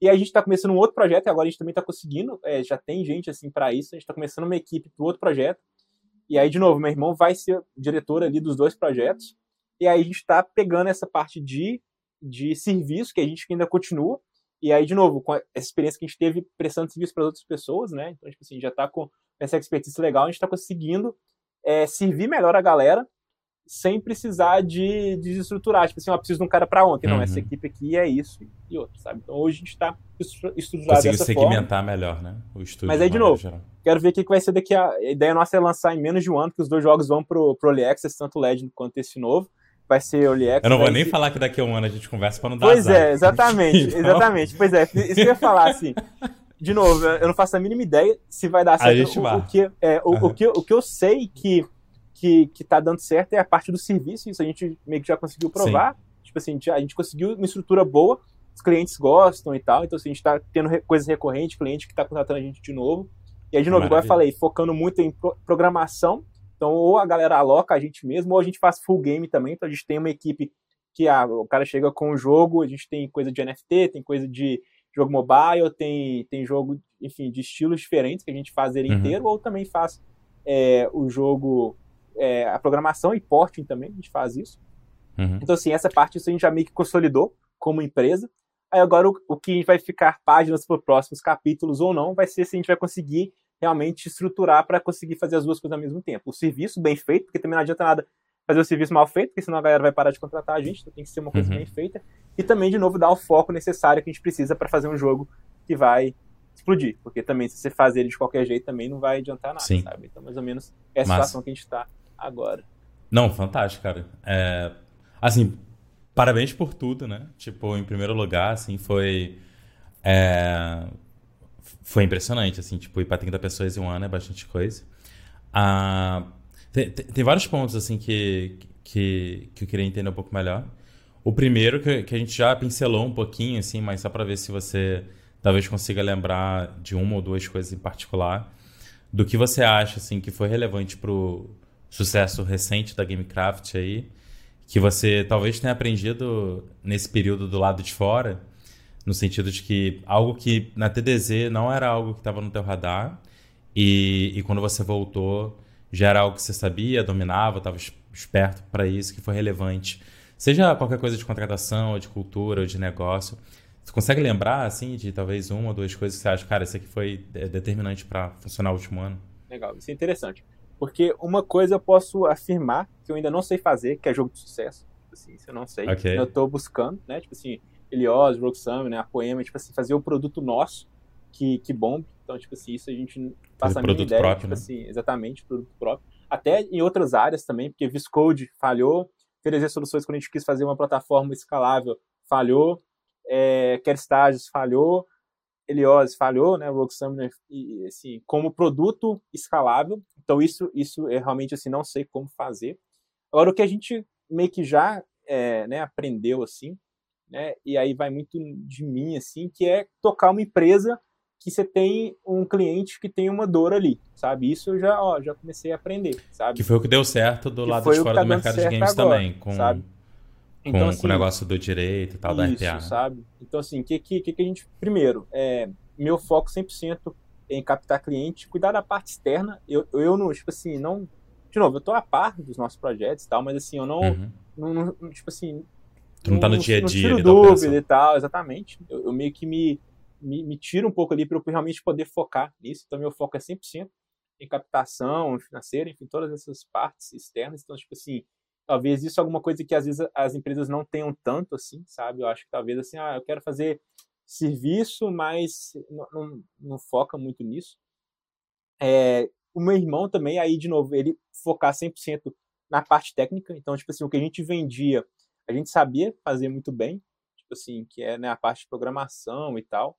E a gente está começando um outro projeto, e agora a gente também está conseguindo, é, já tem gente assim para isso, a gente está começando uma equipe para outro projeto. E aí, de novo, meu irmão vai ser diretor ali dos dois projetos. E aí a gente está pegando essa parte de, de serviço, que a gente ainda continua. E aí, de novo, com essa experiência que a gente teve prestando serviço para outras pessoas, né? Então, tipo assim, já está com essa expertise legal, a gente está conseguindo é, servir melhor a galera sem precisar de, de desestruturar. Tipo assim, eu preciso de um cara para ontem. Uhum. Não, essa equipe aqui é isso e outro, sabe? Então hoje a gente está estruturado Conseguiu dessa segmentar forma. melhor, né? O estúdio. Mas aí, de novo, geral. quero ver o que vai ser daqui a... A ideia nossa é lançar em menos de um ano, que os dois jogos vão pro, pro Early Access, tanto o Legend quanto esse novo. Vai ser Early Access. Eu não vou nem ser... falar que daqui a um ano a gente conversa para não dar Pois azar. é, exatamente, <laughs> então... exatamente. Pois é, isso que eu ia falar, assim... De novo, eu não faço a mínima ideia se vai dar certo. A gente o, vai. O que, é, o, uhum. o, que, o que eu sei que que, que tá dando certo é a parte do serviço, isso a gente meio que já conseguiu provar. Sim. Tipo assim, a gente, a gente, conseguiu uma estrutura boa, os clientes gostam e tal, então assim, a gente tá tendo re coisas recorrentes, cliente que tá contratando a gente de novo. E aí, de novo, igual eu falei, focando muito em pro programação, então ou a galera aloca a gente mesmo, ou a gente faz full game também, então a gente tem uma equipe que ah, o cara chega com o jogo, a gente tem coisa de NFT, tem coisa de jogo mobile, tem, tem jogo, enfim, de estilos diferentes que a gente faz ele uhum. inteiro, ou também faz é, o jogo é, a programação e porting também, a gente faz isso. Uhum. Então, assim, essa parte isso a gente já meio que consolidou como empresa. Aí agora o, o que vai ficar páginas para os próximos capítulos ou não vai ser se a gente vai conseguir realmente estruturar para conseguir fazer as duas coisas ao mesmo tempo. O serviço bem feito, porque também não adianta nada fazer o serviço mal feito, porque senão a galera vai parar de contratar a gente, então tem que ser uma coisa uhum. bem feita. E também, de novo, dar o foco necessário que a gente precisa para fazer um jogo que vai explodir. Porque também, se você fazer ele de qualquer jeito, também não vai adiantar nada, Sim. sabe? Então, mais ou menos, é a Massa. situação que a gente está agora. Não, fantástico, cara. É, assim, parabéns por tudo, né? Tipo, em primeiro lugar, assim, foi. É, foi impressionante, assim, tipo, ir para 30 pessoas em um ano é bastante coisa. Ah, tem, tem, vários pontos, assim, que, que, que eu queria entender um pouco melhor. O primeiro, que, que a gente já pincelou um pouquinho, assim, mas só para ver se você talvez consiga lembrar de uma ou duas coisas em particular. Do que você acha, assim, que foi relevante pro, sucesso recente da Gamecraft aí, que você talvez tenha aprendido nesse período do lado de fora, no sentido de que algo que na TDZ não era algo que estava no teu radar, e, e quando você voltou já era algo que você sabia, dominava, estava esperto para isso, que foi relevante. Seja qualquer coisa de contratação, ou de cultura, ou de negócio. Você consegue lembrar, assim, de talvez uma ou duas coisas que você acha, cara, isso aqui foi determinante para funcionar o último ano? Legal, isso é interessante. Porque uma coisa eu posso afirmar que eu ainda não sei fazer, que é jogo de sucesso. Assim, isso eu não sei. Okay. Eu tô buscando, né? Tipo assim, Rogue Summer, né? A Poema, tipo assim, fazer o produto nosso que, que bombe. Então, tipo assim, isso a gente passa a minha ideia. Próprio, tipo né? assim, exatamente, produto próprio. Até em outras áreas também, porque Viscode falhou, Teresia Soluções, quando a gente quis fazer uma plataforma escalável, falhou, é, Quer Estágios falhou, Helios falhou, né, Rogue Summoner, e, assim, como produto escalável. Então isso, isso é realmente assim não sei como fazer. Agora o que a gente meio que já é, né, aprendeu assim, né, e aí vai muito de mim assim, que é tocar uma empresa que você tem um cliente que tem uma dor ali, sabe? Isso eu já, ó, já comecei a aprender, sabe? Que foi o que deu certo do que lado de fora tá do mercado de games agora, também, com sabe? Então, com, assim, com o negócio do direito e tal, isso, da RPA. sabe? Então, assim, o que, que, que a gente... Primeiro, é, meu foco 100% em captar cliente, cuidar da parte externa. Eu, eu não, tipo assim, não... De novo, eu tô a par dos nossos projetos e tal, mas assim, eu não... Uhum. não, não tipo assim... Tu não, tá no dia a dia. Não tiro dúvida e tal, exatamente. Eu, eu, meio que me, me, me tira um pouco ali para eu realmente poder focar nisso. Então, meu foco é 100% em captação financeira, enfim, todas essas partes externas. Então, tipo assim, talvez isso é alguma coisa que às vezes as empresas não tenham tanto assim, sabe? Eu acho que talvez assim, ah, eu quero fazer serviço, mas não, não, não foca muito nisso. É, o meu irmão também, aí de novo, ele focar 100% na parte técnica. Então, tipo assim, o que a gente vendia, a gente sabia fazer muito bem, tipo assim, que é né, a parte de programação e tal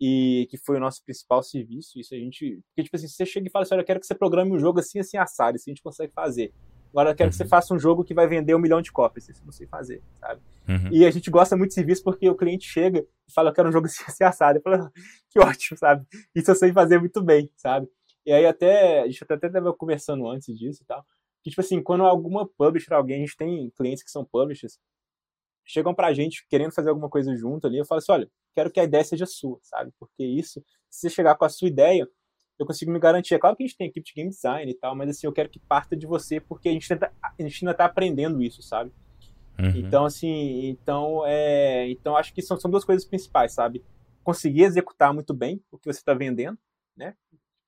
e que foi o nosso principal serviço. Isso a gente. Porque, tipo assim, você chega e fala assim: olha, eu quero que você programe um jogo assim, assim, assado, isso a gente consegue fazer. Agora eu quero uhum. que você uhum. faça um jogo que vai vender um milhão de cópias, isso eu não sei fazer, sabe? Uhum. E a gente gosta muito de serviço porque o cliente chega e fala: eu quero um jogo <laughs> assim, assim assado. Eu falo: <laughs> que ótimo, sabe? Isso eu sei fazer muito bem, sabe? E aí até. A gente até estava conversando antes disso e tal. Que, tipo assim, quando alguma publisher, alguém, a gente tem clientes que são publishers, chegam pra gente querendo fazer alguma coisa junto ali, eu falo assim, olha, quero que a ideia seja sua, sabe? Porque isso, se você chegar com a sua ideia, eu consigo me garantir. É claro que a gente tem equipe de game design e tal, mas assim, eu quero que parta de você, porque a gente, tenta, a gente ainda tá aprendendo isso, sabe? Uhum. Então, assim, então, é, então acho que são, são duas coisas principais, sabe? Conseguir executar muito bem o que você está vendendo, né?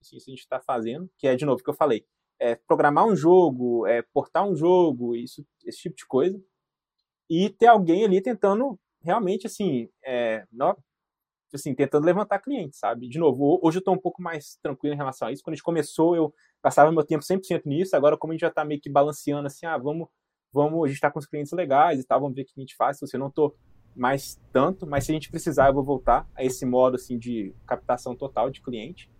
Assim, isso a gente está fazendo, que é, de novo, o que eu falei, é programar um jogo, é portar um jogo, isso, esse tipo de coisa e ter alguém ali tentando realmente, assim, é, assim, tentando levantar clientes, sabe? De novo, hoje eu estou um pouco mais tranquilo em relação a isso. Quando a gente começou, eu passava meu tempo 100% nisso. Agora, como a gente já está meio que balanceando, assim, ah, vamos, vamos, a gente está com os clientes legais e tal, vamos ver o que a gente faz. Se você não estou mais tanto, mas se a gente precisar, eu vou voltar a esse modo, assim, de captação total de cliente.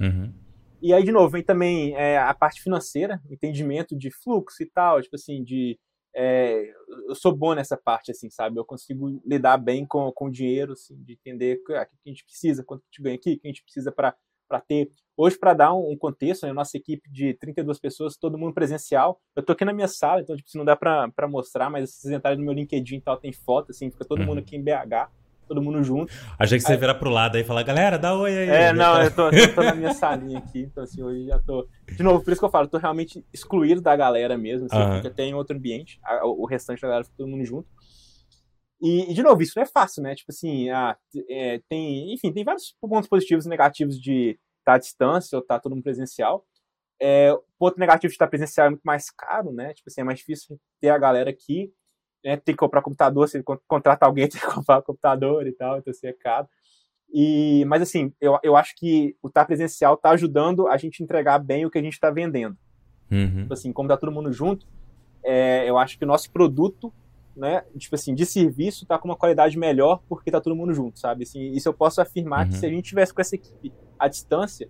Uhum. E aí, de novo, vem também é, a parte financeira, entendimento de fluxo e tal, tipo assim, de é, eu sou bom nessa parte, assim, sabe? Eu consigo lidar bem com, com o dinheiro, assim, de entender ah, o que a gente precisa, quanto a gente ganha aqui, o que a gente precisa para ter. Hoje, para dar um, um contexto, né, nossa equipe de 32 pessoas, todo mundo presencial. Eu tô aqui na minha sala, então, tipo, se não dá para mostrar, mas se vocês entrarem no meu LinkedIn e tal, tem foto, assim, fica todo uhum. mundo aqui em BH todo mundo junto. Achei que você aí... virar pro lado aí e falar, galera, dá oi aí. É, não, eu tô, eu tô na minha <laughs> salinha aqui, então assim, hoje já tô. De novo, por isso que eu falo, eu tô realmente excluído da galera mesmo, assim, uhum. porque tem outro ambiente, a, o restante da galera fica todo mundo junto. E, e, de novo, isso não é fácil, né? Tipo assim, ah, é, tem, enfim, tem vários pontos positivos e negativos de estar à distância ou estar todo mundo presencial. É, o ponto negativo de estar presencial é muito mais caro, né? Tipo assim, é mais difícil ter a galera aqui né, tem que comprar computador, se contrata alguém, <laughs> tem que comprar computador e tal, então assim, é caro. E, mas assim, eu, eu acho que o estar presencial está ajudando a gente entregar bem o que a gente está vendendo. Uhum. Tipo assim, como tá todo mundo junto, é, eu acho que o nosso produto, né, tipo assim, de serviço está com uma qualidade melhor porque tá todo mundo junto, sabe? Assim, isso eu posso afirmar uhum. que se a gente tivesse com essa equipe à distância,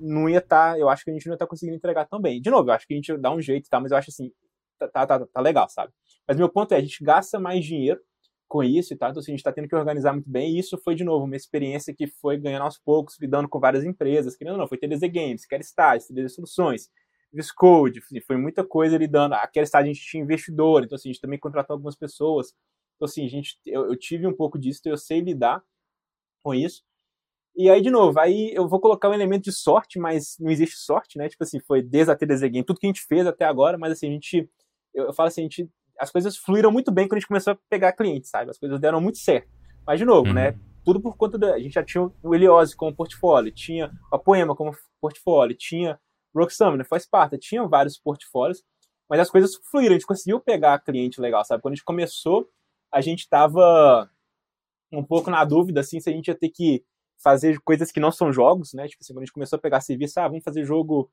não ia estar, tá, eu acho que a gente não ia estar tá conseguindo entregar tão bem. De novo, eu acho que a gente dá um jeito, tá? Mas eu acho assim, tá, tá, tá, tá legal, sabe? Mas meu ponto é, a gente gasta mais dinheiro com isso e tal, então assim, a gente está tendo que organizar muito bem, e isso foi, de novo, uma experiência que foi ganhando aos poucos, lidando com várias empresas, que não, foi TDZ Games, Kerstars, TDZ Soluções, Viscode, foi muita coisa lidando, a Kerstars a gente tinha investidor, então assim, a gente também contratou algumas pessoas, então assim, a gente, eu, eu tive um pouco disso, então eu sei lidar com isso, e aí, de novo, aí eu vou colocar um elemento de sorte, mas não existe sorte, né? Tipo assim, foi desde a TDZ Game, tudo que a gente fez até agora, mas assim, a gente, eu, eu falo assim, a gente as coisas fluíram muito bem quando a gente começou a pegar clientes, sabe? As coisas deram muito certo. Mas, de novo, né? uhum. né? Tudo por conta da. A gente já tinha o Eliose como portfólio, tinha a Poema como portfólio, tinha Rock Summoner, faz parte, tinha vários portfólios, mas as coisas fluíram, a gente conseguiu pegar cliente legal, sabe? Quando a gente começou, a gente tava um pouco na dúvida, assim, se a gente ia ter que fazer coisas que não são jogos, né? Tipo assim, quando a gente começou a pegar serviço, ah, vamos fazer jogo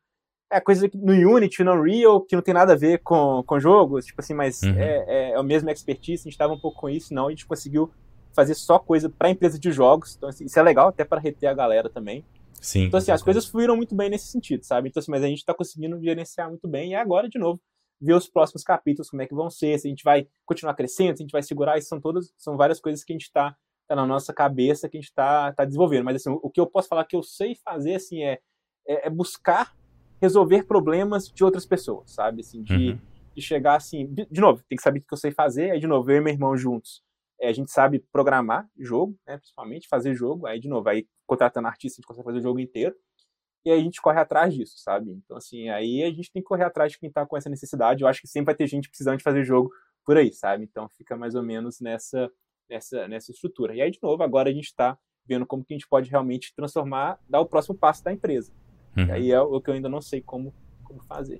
é coisa no Unity, no Unreal, que não tem nada a ver com, com jogos, tipo assim, mas uhum. é, é, é o mesmo expertise, a gente estava um pouco com isso, não, a gente conseguiu fazer só coisa para empresa de jogos, então assim, isso é legal até para reter a galera também. Sim. Então assim, as coisas fluíram muito bem nesse sentido, sabe? Então assim, mas a gente está conseguindo gerenciar muito bem e agora de novo ver os próximos capítulos como é que vão ser, se a gente vai continuar crescendo, se a gente vai segurar, isso são todas, são várias coisas que a gente está tá na nossa cabeça que a gente está tá desenvolvendo. Mas assim, o que eu posso falar que eu sei fazer assim é, é, é buscar resolver problemas de outras pessoas, sabe? Assim, de, uhum. de chegar assim. De, de, novo, tem que saber o que eu sei fazer. Aí, de novo, eu e meu irmão juntos. É, a gente sabe programar jogo, né? Principalmente fazer jogo. Aí, de novo, aí contratando artista, a gente consegue fazer o jogo inteiro. E aí a gente corre atrás disso, sabe? Então, assim, aí a gente tem que correr atrás de quem tá com essa necessidade. Eu acho que sempre vai ter gente precisando de fazer jogo por aí, sabe? Então fica mais ou menos nessa, nessa, nessa estrutura. E aí, de novo, agora a gente está vendo como que a gente pode realmente transformar, dar o próximo passo da empresa. Uhum. Aí é o que eu ainda não sei como, como fazer.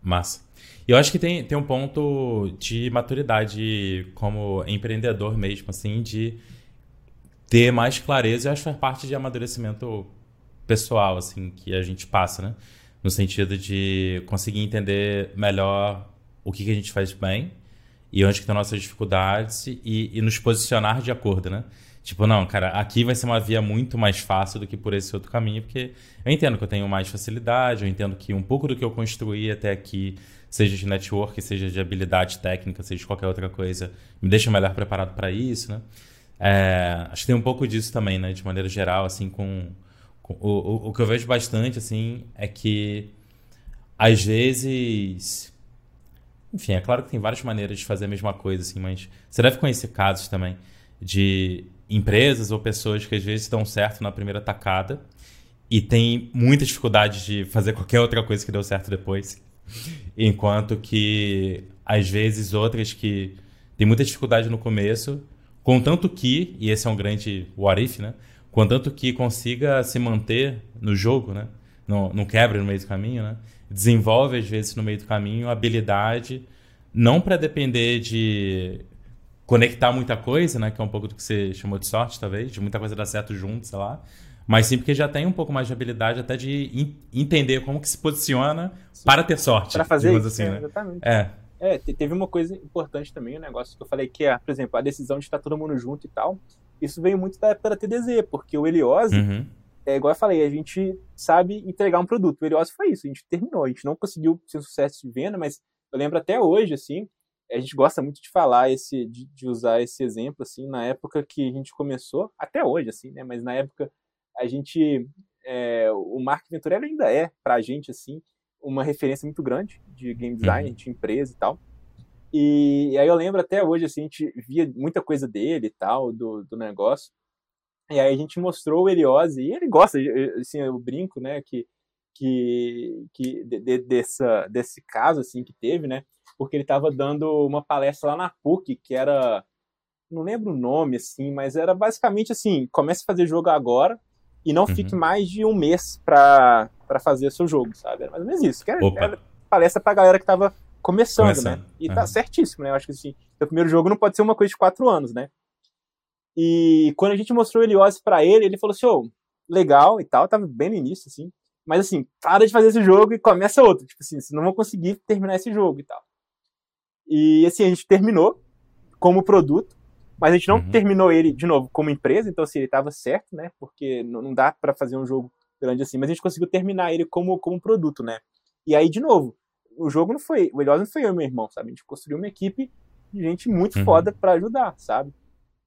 Massa. Eu acho que tem, tem um ponto de maturidade como empreendedor mesmo, assim, de ter mais clareza. Eu acho que faz parte de amadurecimento pessoal, assim, que a gente passa, né? No sentido de conseguir entender melhor o que, que a gente faz bem e onde que estão nossas dificuldades e, e nos posicionar de acordo, né? Tipo, não, cara, aqui vai ser uma via muito mais fácil do que por esse outro caminho, porque eu entendo que eu tenho mais facilidade, eu entendo que um pouco do que eu construí até aqui, seja de network, seja de habilidade técnica, seja de qualquer outra coisa, me deixa melhor preparado para isso, né? É, acho que tem um pouco disso também, né? De maneira geral, assim, com... com o, o, o que eu vejo bastante, assim, é que às vezes... Enfim, é claro que tem várias maneiras de fazer a mesma coisa, assim, mas você deve conhecer casos também de empresas ou pessoas que às vezes dão certo na primeira tacada e tem muita dificuldade de fazer qualquer outra coisa que deu certo depois. Enquanto que, às vezes, outras que têm muita dificuldade no começo, contanto que, e esse é um grande what if, né? Contanto que consiga se manter no jogo, né? Não, não quebre no meio do caminho, né? Desenvolve, às vezes, no meio do caminho, habilidade, não para depender de conectar muita coisa, né? Que é um pouco do que você chamou de sorte, talvez, de muita coisa dar certo junto, sei lá. Mas sim porque já tem um pouco mais de habilidade até de entender como que se posiciona sim. para ter sorte. Para fazer isso, assim, é, né? exatamente. É. É, teve uma coisa importante também, um negócio que eu falei que é, por exemplo, a decisão de estar todo mundo junto e tal. Isso veio muito da época da TDZ, porque o Eliose, uhum. é igual eu falei, a gente sabe entregar um produto. O Eliose foi isso, a gente terminou, a gente não conseguiu um sucesso de venda, mas eu lembro até hoje, assim, a gente gosta muito de falar esse, de, de, usar esse exemplo, assim, na época que a gente começou, até hoje, assim, né? Mas na época a gente, é, o Mark Venturelli ainda é, pra gente, assim, uma referência muito grande de game design, uhum. de empresa e tal. E, e, aí eu lembro até hoje, assim, a gente via muita coisa dele e tal, do, do negócio. E aí a gente mostrou o Eliose, e ele gosta, assim, eu brinco, né, que, que, que de, de, dessa, desse caso, assim, que teve, né, porque ele estava dando uma palestra lá na PUC, que era. Não lembro o nome, assim, mas era basicamente assim: comece a fazer jogo agora e não uhum. fique mais de um mês para fazer seu jogo, sabe? Era mais ou menos isso. Que era, era palestra pra galera que estava começando, né? começando, né? E uhum. tá certíssimo, né? Eu acho que assim, o primeiro jogo não pode ser uma coisa de quatro anos, né? E quando a gente mostrou o Helios para ele, ele falou assim: oh, legal e tal, tava bem no início, assim. Mas assim, para de fazer esse jogo e começa outro. Tipo assim, não vão conseguir terminar esse jogo e tal. E assim, a gente terminou como produto, mas a gente não uhum. terminou ele, de novo, como empresa, então assim, ele estava certo, né? Porque não dá para fazer um jogo grande assim, mas a gente conseguiu terminar ele como, como produto, né? E aí, de novo, o jogo não foi, o Elios não foi eu e meu irmão, sabe? A gente construiu uma equipe de gente muito uhum. foda para ajudar, sabe?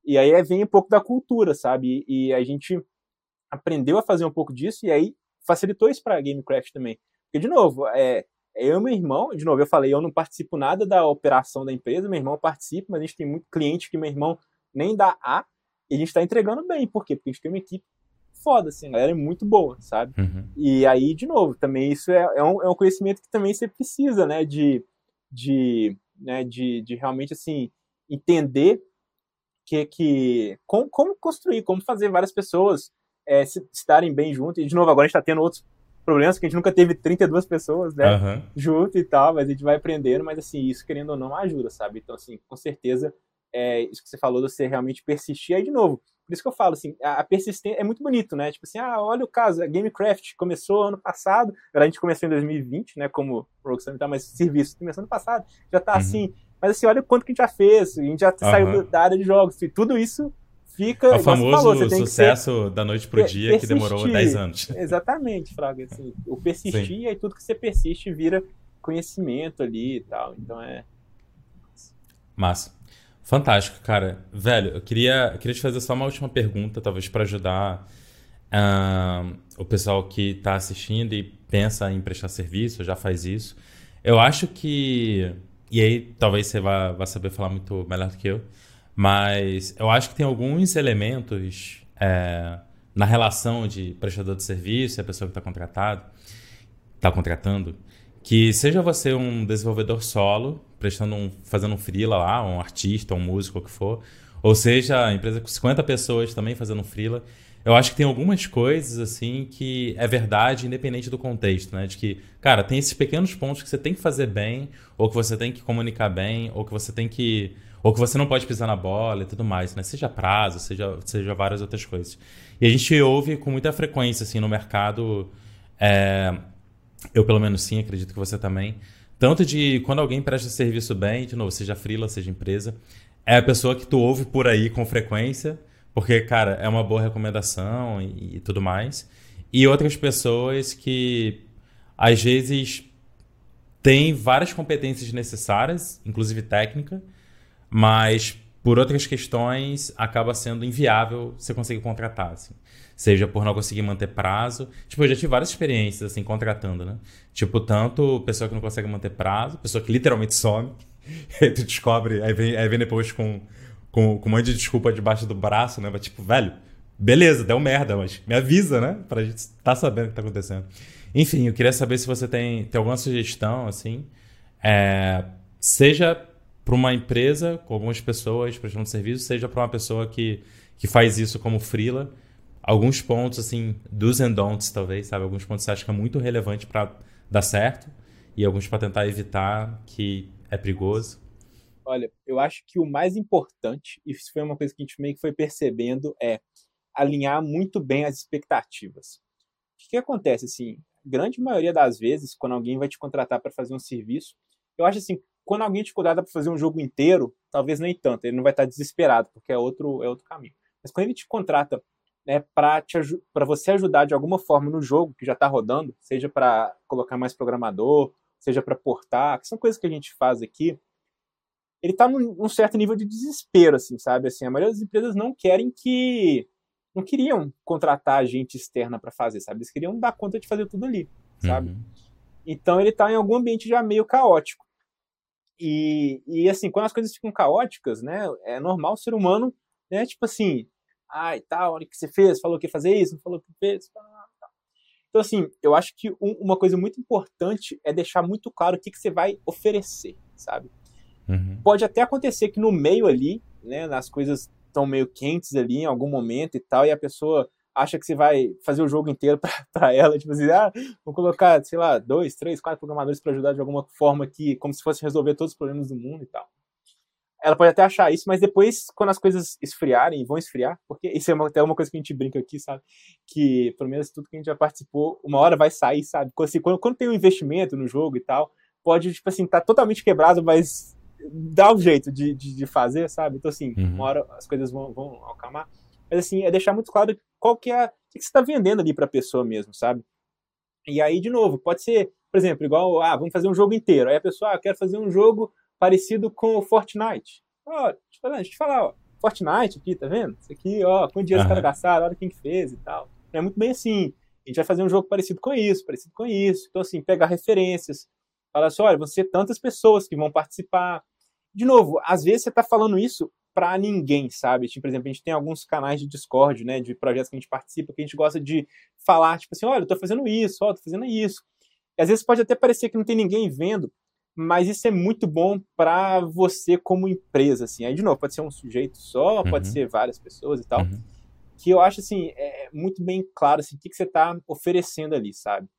E aí vem um pouco da cultura, sabe? E, e, a gente aprendeu a fazer um pouco disso e aí facilitou isso para Gamecraft também. Porque, de novo, é, eu e meu irmão, de novo, eu falei, eu não participo nada da operação da empresa, meu irmão participa, mas a gente tem muito cliente que meu irmão nem dá A, e a gente está entregando bem. Por quê? Porque a gente tem uma equipe foda, assim, a galera é muito boa, sabe? Uhum. E aí, de novo, também isso é, é, um, é um conhecimento que também você precisa, né, de, de, né, de, de realmente, assim, entender que, que como, como construir, como fazer várias pessoas é, se, estarem bem junto. E, de novo, agora a gente está tendo outros problemas que a gente nunca teve 32 pessoas, né, uhum. junto e tal, mas a gente vai aprendendo, mas assim, isso querendo ou não ajuda, sabe? Então, assim, com certeza, é, isso que você falou você realmente persistir aí de novo. Por isso que eu falo, assim, a persistência é muito bonito, né? Tipo assim, ah, olha o caso, a Gamecraft começou ano passado, a gente começou em 2020, né, como Rockstar tá, mas serviço começou ano passado, já tá uhum. assim, mas assim, olha o quanto que a gente já fez, a gente já uhum. saiu da área de jogos, e tudo isso fica. É o famoso falou, sucesso da noite pro dia persistir. que demorou 10 anos. <laughs> Exatamente, Fraga. Assim, o persistir Sim. e tudo que você persiste vira conhecimento ali e tal. Então é. Massa. Fantástico, cara. Velho, eu queria, eu queria te fazer só uma última pergunta, talvez para ajudar uh, o pessoal que está assistindo e pensa em prestar serviço, já faz isso. Eu acho que. E aí, talvez você vá, vá saber falar muito melhor do que eu. Mas eu acho que tem alguns elementos é, na relação de prestador de serviço e a pessoa que está contratado, está contratando, que seja você um desenvolvedor solo, prestando um, fazendo um freela lá, um artista, um músico, o que for, ou seja, a empresa com 50 pessoas também fazendo um freela, eu acho que tem algumas coisas, assim, que é verdade independente do contexto, né? De que, cara, tem esses pequenos pontos que você tem que fazer bem, ou que você tem que comunicar bem, ou que você tem que. Ou que você não pode pisar na bola e tudo mais, né? Seja prazo, seja, seja várias outras coisas. E a gente ouve com muita frequência, assim, no mercado. É, eu, pelo menos, sim, acredito que você também. Tanto de quando alguém presta serviço bem, de novo, seja freela, seja empresa, é a pessoa que tu ouve por aí com frequência porque, cara, é uma boa recomendação e, e tudo mais. E outras pessoas que, às vezes, têm várias competências necessárias, inclusive técnica, mas por outras questões acaba sendo inviável você conseguir contratar, assim. Seja por não conseguir manter prazo. Tipo, eu já tive várias experiências, assim, contratando, né? Tipo, tanto pessoa que não consegue manter prazo, pessoa que literalmente some. <laughs> aí tu descobre, aí vem, aí vem depois com com, com um monte de desculpa debaixo do braço, né? Mas, tipo, velho, beleza, deu merda, mas me avisa, né? Pra gente estar tá sabendo o que tá acontecendo. Enfim, eu queria saber se você tem, tem alguma sugestão, assim, é, seja para uma empresa com algumas pessoas prestando serviço, seja para uma pessoa que, que faz isso como freela, alguns pontos, assim, dos and don'ts, talvez, sabe? Alguns pontos que você acha que é muito relevante para dar certo e alguns para tentar evitar que é perigoso. Olha, eu acho que o mais importante, e isso foi uma coisa que a gente meio que foi percebendo, é alinhar muito bem as expectativas. O que, que acontece, assim, grande maioria das vezes, quando alguém vai te contratar para fazer um serviço, eu acho assim, quando alguém te contrata para fazer um jogo inteiro, talvez nem tanto, ele não vai estar desesperado, porque é outro, é outro caminho. Mas quando ele te contrata né, para você ajudar de alguma forma no jogo que já está rodando, seja para colocar mais programador, seja para portar, que são coisas que a gente faz aqui, ele está num, num, certo nível de desespero, assim, sabe? Assim, a maioria das empresas não querem que. não queriam contratar gente externa para fazer, sabe? Eles queriam dar conta de fazer tudo ali, sabe? Uhum. Então ele está em algum ambiente já meio caótico. E, e assim, quando as coisas ficam caóticas, né? É normal o ser humano, né? Tipo assim, ai, tal, olha o que você fez, falou que ia fazer isso, não falou que fez. Então, assim, eu acho que um, uma coisa muito importante é deixar muito claro o que, que você vai oferecer, sabe? Uhum. Pode até acontecer que no meio ali, né, as coisas estão meio quentes ali em algum momento e tal, e a pessoa acha que você vai fazer o jogo inteiro <laughs> para ela, tipo assim, ah, vou colocar, sei lá, dois, três, quatro programadores para ajudar de alguma forma aqui, como se fosse resolver todos os problemas do mundo e tal. Ela pode até achar isso, mas depois, quando as coisas esfriarem, vão esfriar, porque isso é uma, até uma coisa que a gente brinca aqui, sabe? Que, pelo menos tudo que a gente já participou, uma hora vai sair, sabe? Quando, assim, quando, quando tem um investimento no jogo e tal, pode, tipo assim, tá totalmente quebrado, mas dá um jeito de, de, de, fazer, sabe? Então, assim, uhum. uma hora as coisas vão, vão acalmar. Mas, assim, é deixar muito claro qual que é, o que você está vendendo ali para a pessoa mesmo, sabe? E aí, de novo, pode ser, por exemplo, igual, ah, vamos fazer um jogo inteiro. Aí a pessoa, ah, quero fazer um jogo parecido com o Fortnite. Ó, deixa eu falar, deixa eu te falar, ó, Fortnite aqui, tá vendo? Isso aqui, ó, quanto dinheiro uhum. os caras gastaram, olha quem que fez e tal. É muito bem assim. A gente vai fazer um jogo parecido com isso, parecido com isso. Então, assim, pegar referências. Fala assim, olha, vão ser tantas pessoas que vão participar de novo, às vezes você está falando isso para ninguém, sabe? Tipo, por exemplo, a gente tem alguns canais de Discord, né, de projetos que a gente participa, que a gente gosta de falar, tipo assim, olha, eu tô fazendo isso, ó, tô fazendo isso. E às vezes pode até parecer que não tem ninguém vendo, mas isso é muito bom para você como empresa, assim. Aí, de novo, pode ser um sujeito só, uhum. pode ser várias pessoas e tal. Uhum. Que eu acho, assim, é muito bem claro, assim, o que, que você está oferecendo ali, sabe?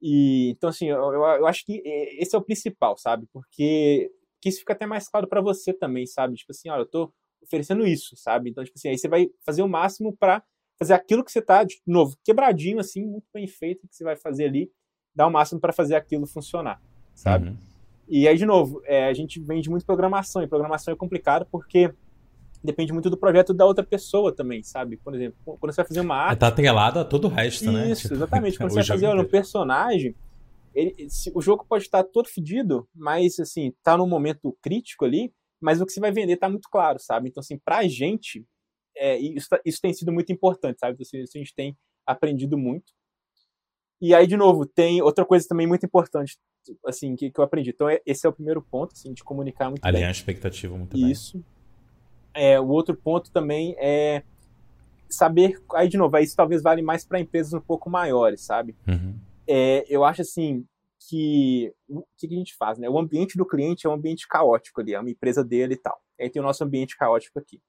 E, então, assim, eu, eu, eu acho que é, esse é o principal, sabe? Porque que isso fica até mais claro para você também, sabe? Tipo assim, olha, eu tô oferecendo isso, sabe? Então, tipo assim, aí você vai fazer o máximo para fazer aquilo que você tá, de novo, quebradinho, assim, muito bem feito, que você vai fazer ali, dar o máximo para fazer aquilo funcionar, sabe? Uhum. E aí, de novo, é, a gente vende muito programação, e programação é complicado porque depende muito do projeto da outra pessoa também, sabe? Por exemplo, quando você vai fazer uma arte... Tá atrelado a todo o resto, isso, né? Isso, tipo, exatamente. <laughs> Quando você vai fazer um personagem, ele, se, o jogo pode estar todo fedido, mas assim, tá num momento crítico ali, mas o que você vai vender tá muito claro, sabe? Então, assim, pra gente, é, isso, tá, isso tem sido muito importante, sabe? Então, assim, a gente tem aprendido muito. E aí, de novo, tem outra coisa também muito importante, assim, que, que eu aprendi. Então, é, esse é o primeiro ponto, assim, de comunicar muito Alinhar bem. a expectativa muito isso. bem. Isso. É, o outro ponto também é saber, aí de novo, isso talvez vale mais para empresas um pouco maiores, sabe? Uhum é, eu acho assim que o que, a gente faz, né? O ambiente do cliente é um ambiente caótico ali, é uma empresa dele e tal. Aí tem o nosso ambiente caótico aqui.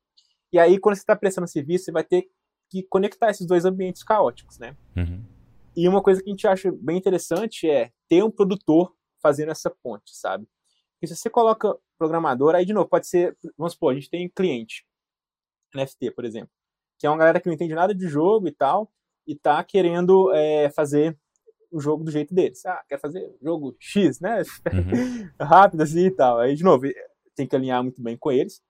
E aí, quando você está prestando serviço, você vai ter que conectar esses dois ambientes caóticos, né? Uhum. E uma coisa que a gente acha bem interessante é ter um produtor fazendo essa ponte, sabe? Porque se você coloca programador, aí de novo, pode ser, vamos supor, a gente tem cliente, NFT, por exemplo, que é uma galera que não entende nada de jogo e tal, e tá querendo é, fazer o jogo do jeito deles. Ah, quer fazer jogo X, né? Uhum. <laughs> Rápido assim e tal. Aí, de novo, tem que alinhar muito bem com eles.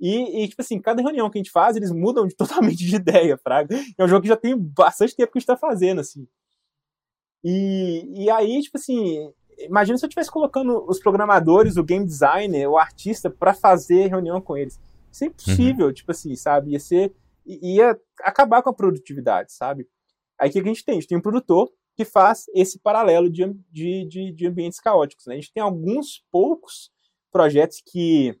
E, e, tipo assim, cada reunião que a gente faz, eles mudam de, <laughs> totalmente de ideia, fraga. É um jogo que já tem bastante tempo que a gente tá fazendo, assim. E, e aí, tipo assim, imagina se eu estivesse colocando os programadores, o game designer, o artista para fazer reunião com eles. Isso é impossível, uhum. tipo assim, sabe? Ia ser. ia acabar com a produtividade, sabe? Aí o que a gente tem? A gente tem um produtor que faz esse paralelo de, de, de, de ambientes caóticos. Né? A gente tem alguns poucos projetos que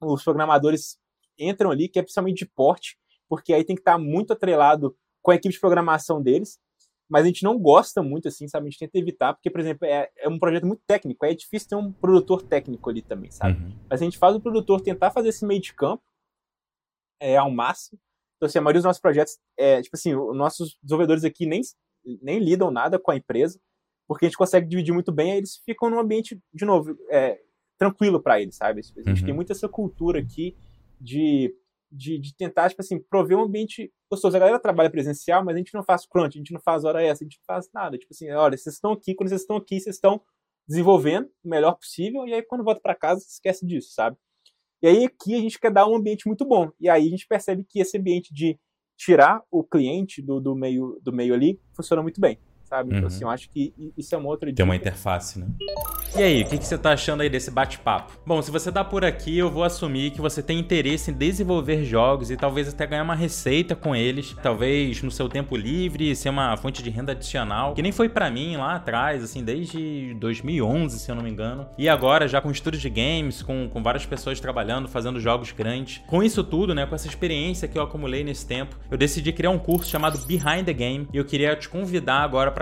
os programadores entram ali, que é principalmente de porte, porque aí tem que estar muito atrelado com a equipe de programação deles, mas a gente não gosta muito, assim, sabe? A gente tenta evitar, porque, por exemplo, é, é um projeto muito técnico, é difícil ter um produtor técnico ali também, sabe? Uhum. Mas a gente faz o produtor tentar fazer esse meio de campo é, ao máximo. Então, assim, a maioria dos nossos projetos, é, tipo assim, os nossos desenvolvedores aqui nem, nem lidam nada com a empresa, porque a gente consegue dividir muito bem, aí eles ficam num ambiente, de novo, é, tranquilo para eles, sabe? A gente uhum. tem muito essa cultura aqui de, de, de, tentar, tipo assim, prover um ambiente gostoso. A galera trabalha presencial, mas a gente não faz crunch, a gente não faz hora essa, a gente não faz nada. Tipo assim, olha, vocês estão aqui, quando vocês estão aqui, vocês estão desenvolvendo o melhor possível, e aí quando volta para casa, esquece disso, sabe? E aí aqui a gente quer dar um ambiente muito bom. E aí a gente percebe que esse ambiente de tirar o cliente do, do meio do meio ali funciona muito bem sabe? Então, uhum. assim, eu acho que isso é uma outra dica. Tem uma interface, né? E aí, o que, que você tá achando aí desse bate-papo? Bom, se você tá por aqui, eu vou assumir que você tem interesse em desenvolver jogos e talvez até ganhar uma receita com eles, talvez no seu tempo livre, ser uma fonte de renda adicional, que nem foi para mim lá atrás, assim, desde 2011, se eu não me engano. E agora, já com estúdios de games, com, com várias pessoas trabalhando, fazendo jogos grandes. Com isso tudo, né, com essa experiência que eu acumulei nesse tempo, eu decidi criar um curso chamado Behind the Game e eu queria te convidar agora para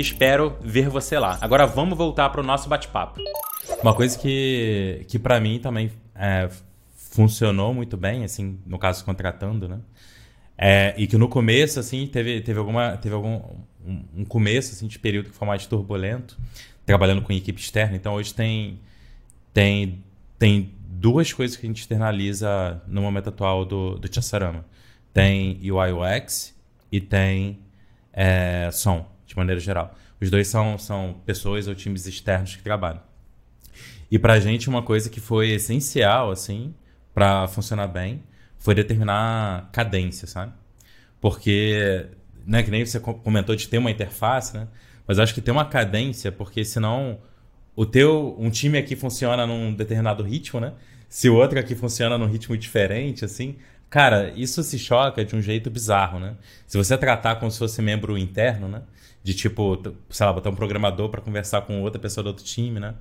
espero ver você lá. Agora vamos voltar para o nosso bate-papo. Uma coisa que, que para mim também é, funcionou muito bem, assim, no caso contratando, né? É, e que no começo, assim, teve, teve, alguma, teve algum um, um, começo assim, de período que foi mais turbulento, trabalhando com equipe externa. Então hoje tem, tem, tem duas coisas que a gente externaliza no momento atual do, do Chassarama. Tem UI UX e tem é, som de maneira geral. Os dois são, são pessoas ou times externos que trabalham. E para a gente, uma coisa que foi essencial, assim, para funcionar bem, foi determinar cadência, sabe? Porque, né, que nem você comentou de ter uma interface, né? Mas acho que ter uma cadência, porque senão o teu um time aqui funciona num determinado ritmo, né? Se o outro aqui funciona num ritmo diferente, assim, cara, isso se choca de um jeito bizarro, né? Se você tratar como se fosse membro interno, né? de tipo, sei lá, botar um programador para conversar com outra pessoa do outro time, né?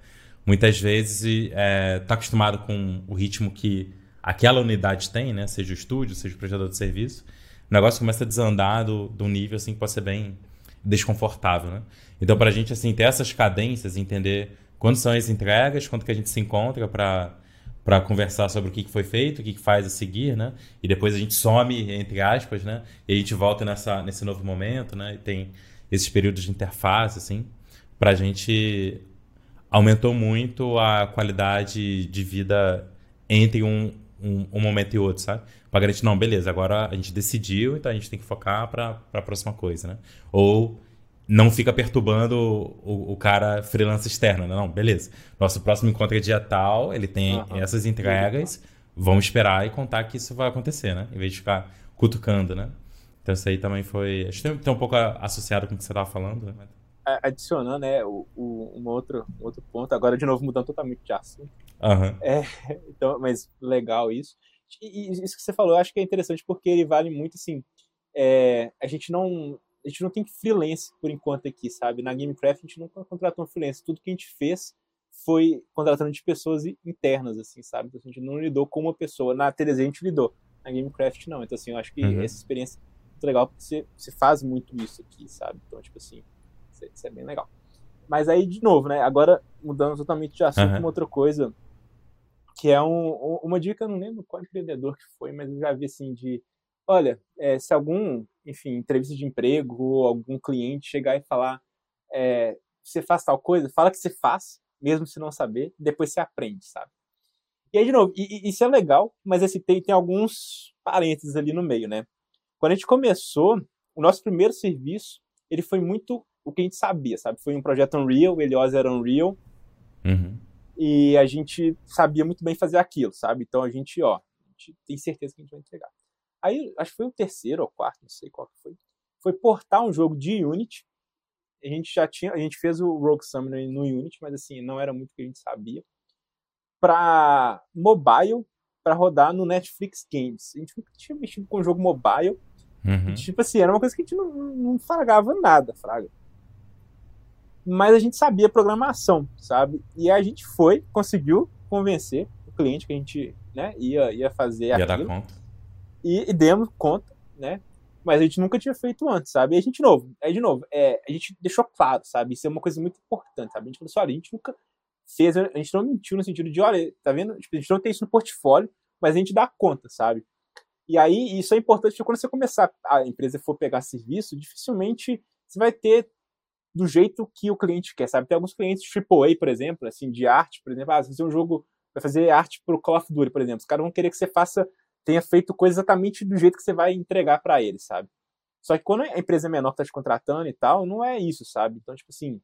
Muitas vezes é, tá acostumado com o ritmo que aquela unidade tem, né? Seja o estúdio, seja o prestador de serviço. O negócio começa a desandar do, do nível assim que pode ser bem desconfortável, né? Então, para a gente assim ter essas cadências, entender quando são as entregas, quando que a gente se encontra para para conversar sobre o que, foi feito, o que, faz a seguir, né? E depois a gente some entre aspas, né? E a gente volta nessa nesse novo momento, né? E tem esses períodos de interface, assim, para a gente aumentou muito a qualidade de vida entre um, um, um, momento e outro, sabe? Pra garantir, não, beleza, agora a gente decidiu, então a gente tem que focar para a próxima coisa, né? Ou não fica perturbando o, o, cara freelance externo, né? Não, beleza. Nosso próximo encontro é dia tal, ele tem uhum. essas entregas, vamos esperar e contar que isso vai acontecer, né? Em vez de ficar cutucando, né? Então isso aí também foi. Acho que tem um pouco associado com o que você estava falando. Né? Adicionando, né, o, o, um, outro, um outro ponto, agora de novo mudando totalmente de assunto. Uhum. É, <laughs> então, mas legal isso. E, e, isso que você falou, eu acho que é interessante porque ele vale muito assim. é, a gente não a gente não tem freelance por enquanto aqui, sabe? Na Gamecraft a gente nunca contratou um freelance. Tudo que a gente fez foi contratando de pessoas internas, assim, sabe? Então, a gente não lidou com uma pessoa. Na TDZ a gente lidou, na Gamecraft não. Então, assim, eu acho que uhum. essa experiência é muito legal porque você, você faz muito isso aqui, sabe? Então, tipo assim, isso é bem legal. Mas aí, de novo, né? Agora, mudando totalmente de assunto, uhum. uma outra coisa, que é um, uma dica, eu não lembro qual empreendedor que foi, mas eu já vi assim de, olha, é, se algum, enfim, entrevista de emprego ou algum cliente chegar e falar, é, você faz tal coisa, fala que você faz, mesmo se não saber, depois você aprende, sabe? E aí, de novo, e, e, isso é legal, mas esse tem, tem alguns parênteses ali no meio, né? Quando a gente começou, o nosso primeiro serviço, ele foi muito o que a gente sabia, sabe? Foi um projeto Unreal, o Elios era Unreal. Uhum. E a gente sabia muito bem fazer aquilo, sabe? Então a gente, ó, a gente tem certeza que a gente vai entregar. Aí, acho que foi o terceiro ou quarto, não sei qual que foi. Foi portar um jogo de Unity. A gente já tinha, a gente fez o Rogue Summoner no Unity, mas assim, não era muito o que a gente sabia. Para mobile, para rodar no Netflix Games. A gente nunca tinha mexido com jogo mobile. Uhum. E, tipo assim, era uma coisa que a gente não, não fragava nada, fraga mas a gente sabia programação, sabe? E a gente foi, conseguiu convencer o cliente que a gente né, ia, ia fazer ia aquilo. Dar conta. E, e demos conta, né? Mas a gente nunca tinha feito antes, sabe? E a gente, de novo, aí de novo, é, a gente deixou claro, sabe? Isso é uma coisa muito importante, sabe? A gente falou assim, olha, a gente nunca fez, a gente não mentiu no sentido de, olha, tá vendo? Tipo, a gente não tem isso no portfólio, mas a gente dá conta, sabe? E aí, isso é importante porque quando você começar, a empresa for pegar serviço, dificilmente você vai ter do jeito que o cliente quer, sabe? Tem alguns clientes AAA, por exemplo, assim, de arte, por exemplo, ah, se você um jogo vai fazer arte pro Call of Duty, por exemplo, os caras vão querer que você faça, tenha feito coisa exatamente do jeito que você vai entregar para eles, sabe? Só que quando a empresa é menor que tá te contratando e tal, não é isso, sabe? Então, tipo assim,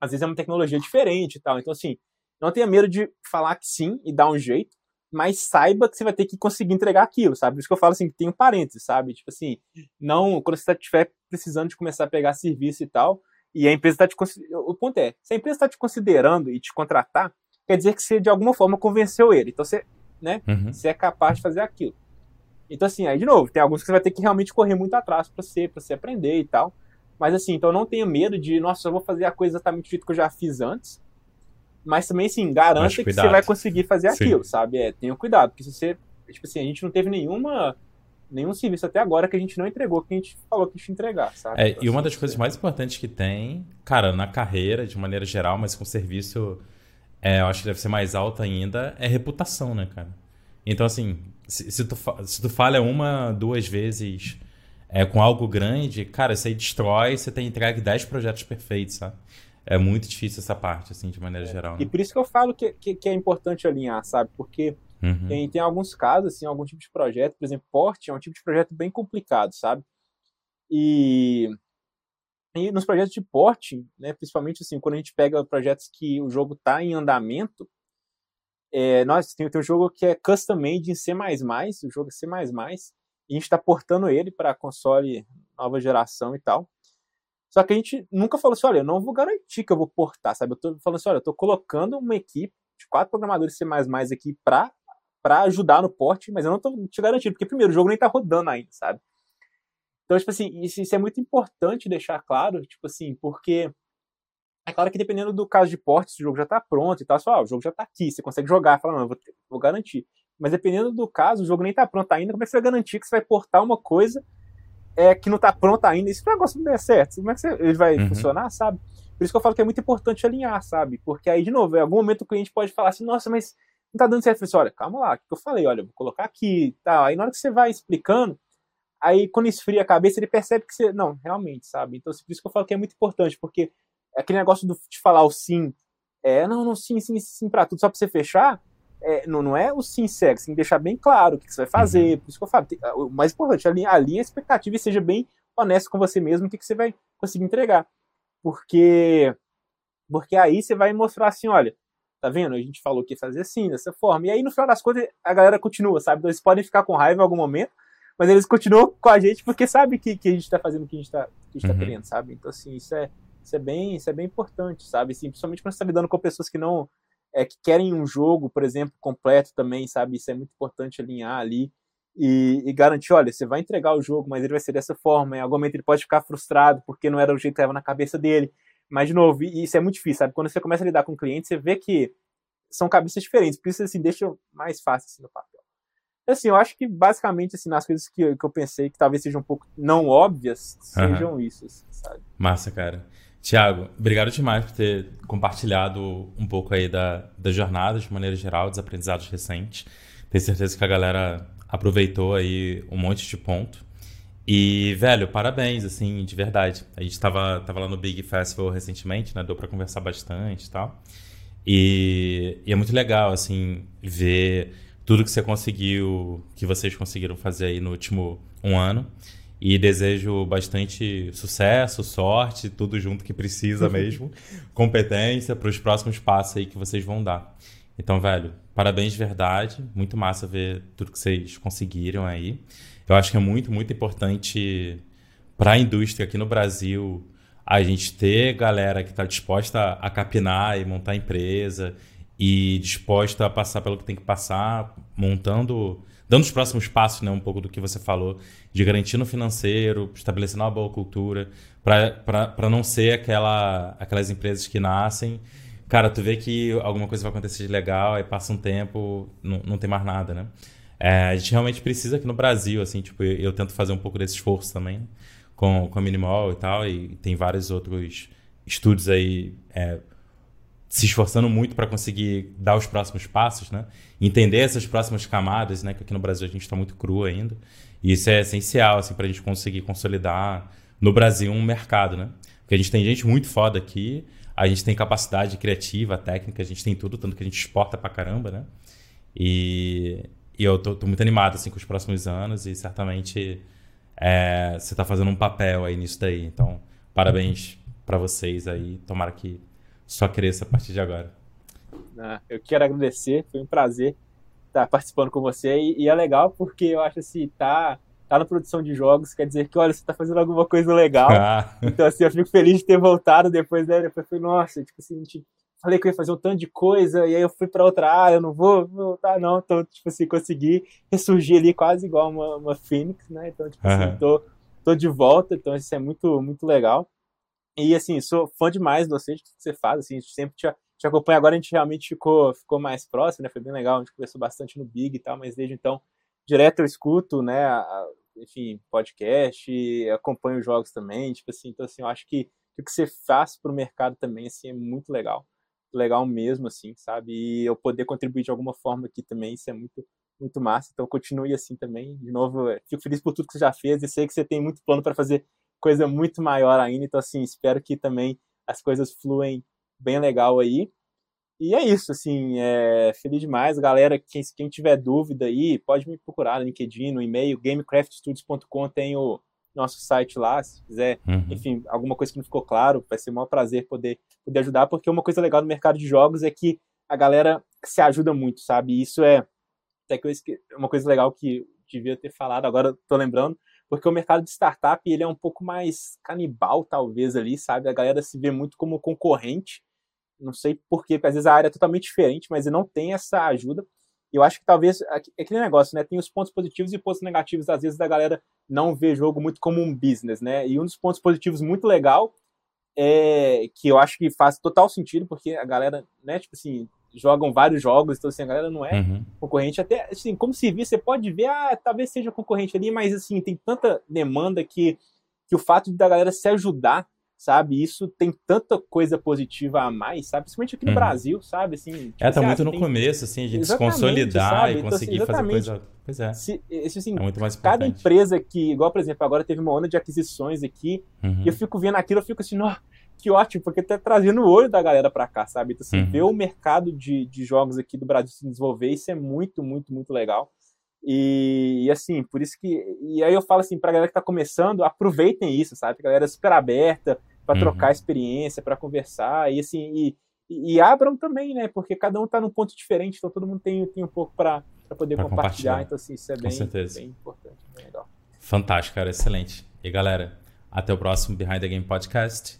às vezes é uma tecnologia diferente e tal. Então, assim, não tenha medo de falar que sim e dar um jeito, mas saiba que você vai ter que conseguir entregar aquilo, sabe? Por isso que eu falo assim, que tem um parênteses, sabe? Tipo assim, não, quando você estiver precisando de começar a pegar serviço e tal, e a empresa está te o ponto é, se a empresa está te considerando e te contratar, quer dizer que você de alguma forma convenceu ele. Então você, né, uhum. você é capaz de fazer aquilo. Então assim, aí de novo, tem alguns que você vai ter que realmente correr muito atrás para você, para você aprender e tal. Mas assim, então não tenha medo de, nossa, eu vou fazer a coisa exatamente do jeito que eu já fiz antes. Mas também, assim, garanta que você vai conseguir fazer Sim. aquilo, sabe? É, tenha cuidado, porque se você, tipo assim, a gente não teve nenhuma nenhum serviço até agora que a gente não entregou, que a gente falou que a gente entregar, sabe? É, e uma das coisas mais importantes que tem, cara, na carreira, de maneira geral, mas com serviço, é, eu acho que deve ser mais alta ainda, é reputação, né, cara? Então, assim, se, se, tu, se tu falha uma, duas vezes é, com algo grande, cara, isso aí destrói, você tem entregue 10 projetos perfeitos, sabe? É muito difícil essa parte, assim, de maneira é, geral. Né? E por isso que eu falo que, que, que é importante alinhar, sabe? Porque Uhum. Tem, tem alguns casos, assim, algum tipo de projeto, por exemplo, porte é um tipo de projeto bem complicado, sabe? E, e nos projetos de porte, né, principalmente assim, quando a gente pega projetos que o jogo está em andamento, é, nós tem, tem um jogo que é custom made em C++, o jogo é C++, e a gente está portando ele para console nova geração e tal. Só que a gente nunca falou assim, olha, eu não vou garantir que eu vou portar, sabe? Eu tô falando assim, olha, eu tô colocando uma equipe de quatro programadores C++ aqui para para ajudar no porte, mas eu não tô te garantindo, porque primeiro o jogo nem tá rodando ainda, sabe? Então, tipo assim, isso, isso é muito importante deixar claro, tipo assim, porque é claro que dependendo do caso de porte, se o jogo já tá pronto e tal, fala, ah, o jogo já tá aqui, você consegue jogar, fala, não, eu vou, vou garantir. Mas dependendo do caso, o jogo nem tá pronto ainda, como é que você vai garantir que você vai portar uma coisa é, que não tá pronta ainda? E se o negócio não der certo, como é que você, ele vai uhum. funcionar, sabe? Por isso que eu falo que é muito importante alinhar, sabe? Porque aí, de novo, em algum momento o cliente pode falar assim, nossa, mas não tá dando certo. Eu falei assim, olha, calma lá, o que eu falei? Olha, vou colocar aqui tal. Aí na hora que você vai explicando, aí quando esfria a cabeça, ele percebe que você. Não, realmente, sabe? Então, por isso que eu falo que é muito importante, porque aquele negócio do, de falar o sim, é, não, não, sim, sim, sim pra tudo, só pra você fechar, é, não, não é o sim cego, você tem que deixar bem claro o que, você vai fazer. Uhum. Por isso que eu falo, o mais importante, ali, ali a expectativa e seja bem honesto com você mesmo o que, que você vai conseguir entregar. Porque, porque aí você vai mostrar assim, olha, tá vendo? A gente falou que ia fazer assim, dessa forma. E aí, no final das contas, a galera continua, sabe? Então, eles podem ficar com raiva em algum momento, mas eles continuam com a gente porque sabe que, que a gente tá fazendo o que a gente tá, gente tá uhum. querendo, sabe? Então, assim, isso é, isso é, bem, isso é bem importante, sabe? Assim, principalmente quando você tá lidando com pessoas que não. É, que querem um jogo, por exemplo, completo também, sabe? Isso é muito importante alinhar ali. e, e, garantir, olha, você vai entregar o jogo, mas ele vai ser dessa forma. Em algum momento ele pode ficar frustrado porque não era o jeito que estava na cabeça dele. Mas, de novo, isso é muito difícil, sabe? Quando você começa a lidar com o cliente, você vê que são cabeças diferentes. Por isso, assim, deixa mais fácil assim, no papel. Assim, eu acho que, basicamente, assim, nas coisas que, que eu pensei que talvez sejam um pouco não óbvias, sejam uhum. isso, assim, sabe? Massa, cara. Tiago, obrigado demais por ter compartilhado um pouco aí da, da jornada, de maneira geral, dos aprendizados recentes. Tenho certeza que a galera aproveitou aí um monte de ponto. E, velho, parabéns, assim, de verdade. A gente tava, tava lá no Big Festival recentemente, né? Deu pra conversar bastante e tal. E, e é muito legal, assim, ver tudo que você conseguiu, que vocês conseguiram fazer aí no último um ano. E desejo bastante sucesso, sorte, tudo junto que precisa <laughs> mesmo, competência para os próximos passos aí que vocês vão dar. Então, velho, parabéns de verdade. Muito massa ver tudo que vocês conseguiram aí. Eu acho que é muito, muito importante para a indústria aqui no Brasil a gente ter galera que está disposta a capinar e montar empresa e disposta a passar pelo que tem que passar, montando, dando os próximos passos, né, um pouco do que você falou, de garantir no financeiro, estabelecendo uma boa cultura, para não ser aquela, aquelas empresas que nascem cara, tu vê que alguma coisa vai acontecer de legal, aí passa um tempo, não, não tem mais nada, né? É, a gente realmente precisa aqui no Brasil, assim, tipo, eu, eu tento fazer um pouco desse esforço também, com, com a Minimal e tal, e tem vários outros estudos aí é, se esforçando muito para conseguir dar os próximos passos, né? Entender essas próximas camadas, né? Que aqui no Brasil a gente está muito cru ainda. E isso é essencial, assim, para a gente conseguir consolidar no Brasil um mercado, né? Porque a gente tem gente muito foda aqui, a gente tem capacidade criativa, técnica, a gente tem tudo, tanto que a gente exporta pra caramba, né? E, e eu tô, tô, muito animado, assim, com os próximos anos e certamente é, você tá fazendo um papel aí nisso daí. Então, parabéns para vocês aí. Tomara que só cresça a partir de agora. Ah, eu quero agradecer, foi um prazer estar participando com você e, e é legal porque eu acho assim, tá tá na produção de jogos, quer dizer que, olha, você tá fazendo alguma coisa legal. <laughs> Ah. Então, assim, eu fico feliz de ter voltado depois, né? Depois foi, nossa, tipo assim, tipo, falei que eu ia fazer um tanto de coisa, e aí eu fui para outra área, eu não vou voltar, não. Então, tipo assim, consegui ressurgir ali quase igual uma, uma Phoenix, né? Então, tipo uhum. assim, tô, tô de volta, então isso é muito, muito legal. E, assim, sou fã demais tudo que você faz, assim, a gente sempre te, te acompanha. Agora a gente realmente ficou, ficou mais próximo, né? Foi bem legal, a gente conversou bastante no Big e tal, mas desde então, direto eu escuto, né? A, enfim, podcast, acompanho os jogos também, tipo assim, então assim, eu acho que o que você faz para o mercado também, assim, é muito legal, legal mesmo, assim, sabe, e eu poder contribuir de alguma forma aqui também, isso é muito, muito massa, então continue assim também, de novo, é, fico feliz por tudo que você já fez e sei que você tem muito plano para fazer coisa muito maior ainda, então assim, espero que também as coisas fluem bem legal aí, e é isso, assim, é, feliz demais. Galera, quem, quem tiver dúvida aí, pode me procurar no LinkedIn, no e-mail, gamecraftstudios.com, tem o nosso site lá, se quiser, uhum. enfim, alguma coisa que não ficou claro, vai ser um maior prazer poder, poder ajudar, porque uma coisa legal no mercado de jogos é que a galera se ajuda muito, sabe? E isso é até que eu uma coisa legal que devia ter falado, agora tô lembrando, porque o mercado de startup ele é um pouco mais canibal, talvez, ali, sabe? A galera se vê muito como concorrente, não sei porquê, porque às vezes a área é totalmente diferente, mas não tem essa ajuda. Eu acho que talvez é aquele negócio, né? Tem os pontos positivos e pontos negativos, às vezes, da galera não ver jogo muito como um business, né? E um dos pontos positivos muito legal é que eu acho que faz total sentido, porque a galera, né, tipo assim, jogam vários jogos, então assim, a galera não é uhum. concorrente. Até assim, como se vê, você pode ver, ah, talvez seja concorrente ali, mas assim, tem tanta demanda que, que o fato da galera se ajudar sabe? Isso tem tanta coisa positiva a mais, sabe? Principalmente aqui no uhum. Brasil, sabe? Assim, tipo, é, tá muito no tem... começo, assim, a gente exatamente, se consolidar sabe? e então, conseguir então, assim, fazer coisa. Pois é. Se, assim, é muito mais importante. Cada empresa que, igual, por exemplo, agora teve uma onda de aquisições aqui, uhum. e eu fico vendo aquilo, eu fico assim, ó, que ótimo, porque tá trazendo o olho da galera para cá, sabe? Então, assim, uhum. ver o mercado de, de jogos aqui do Brasil se desenvolver, isso é muito, muito, muito legal. E, e, assim, por isso que. E aí eu falo assim, pra galera que tá começando, aproveitem isso, sabe? A galera é super aberta, para uhum. trocar experiência, para conversar e assim e, e, abram também, né? Porque cada um está num ponto diferente, então todo mundo tem, tem um pouco para poder pra compartilhar. compartilhar. Então assim, isso é bem, bem importante, bem legal. Fantástico, cara, excelente. E galera, até o próximo Behind the Game Podcast.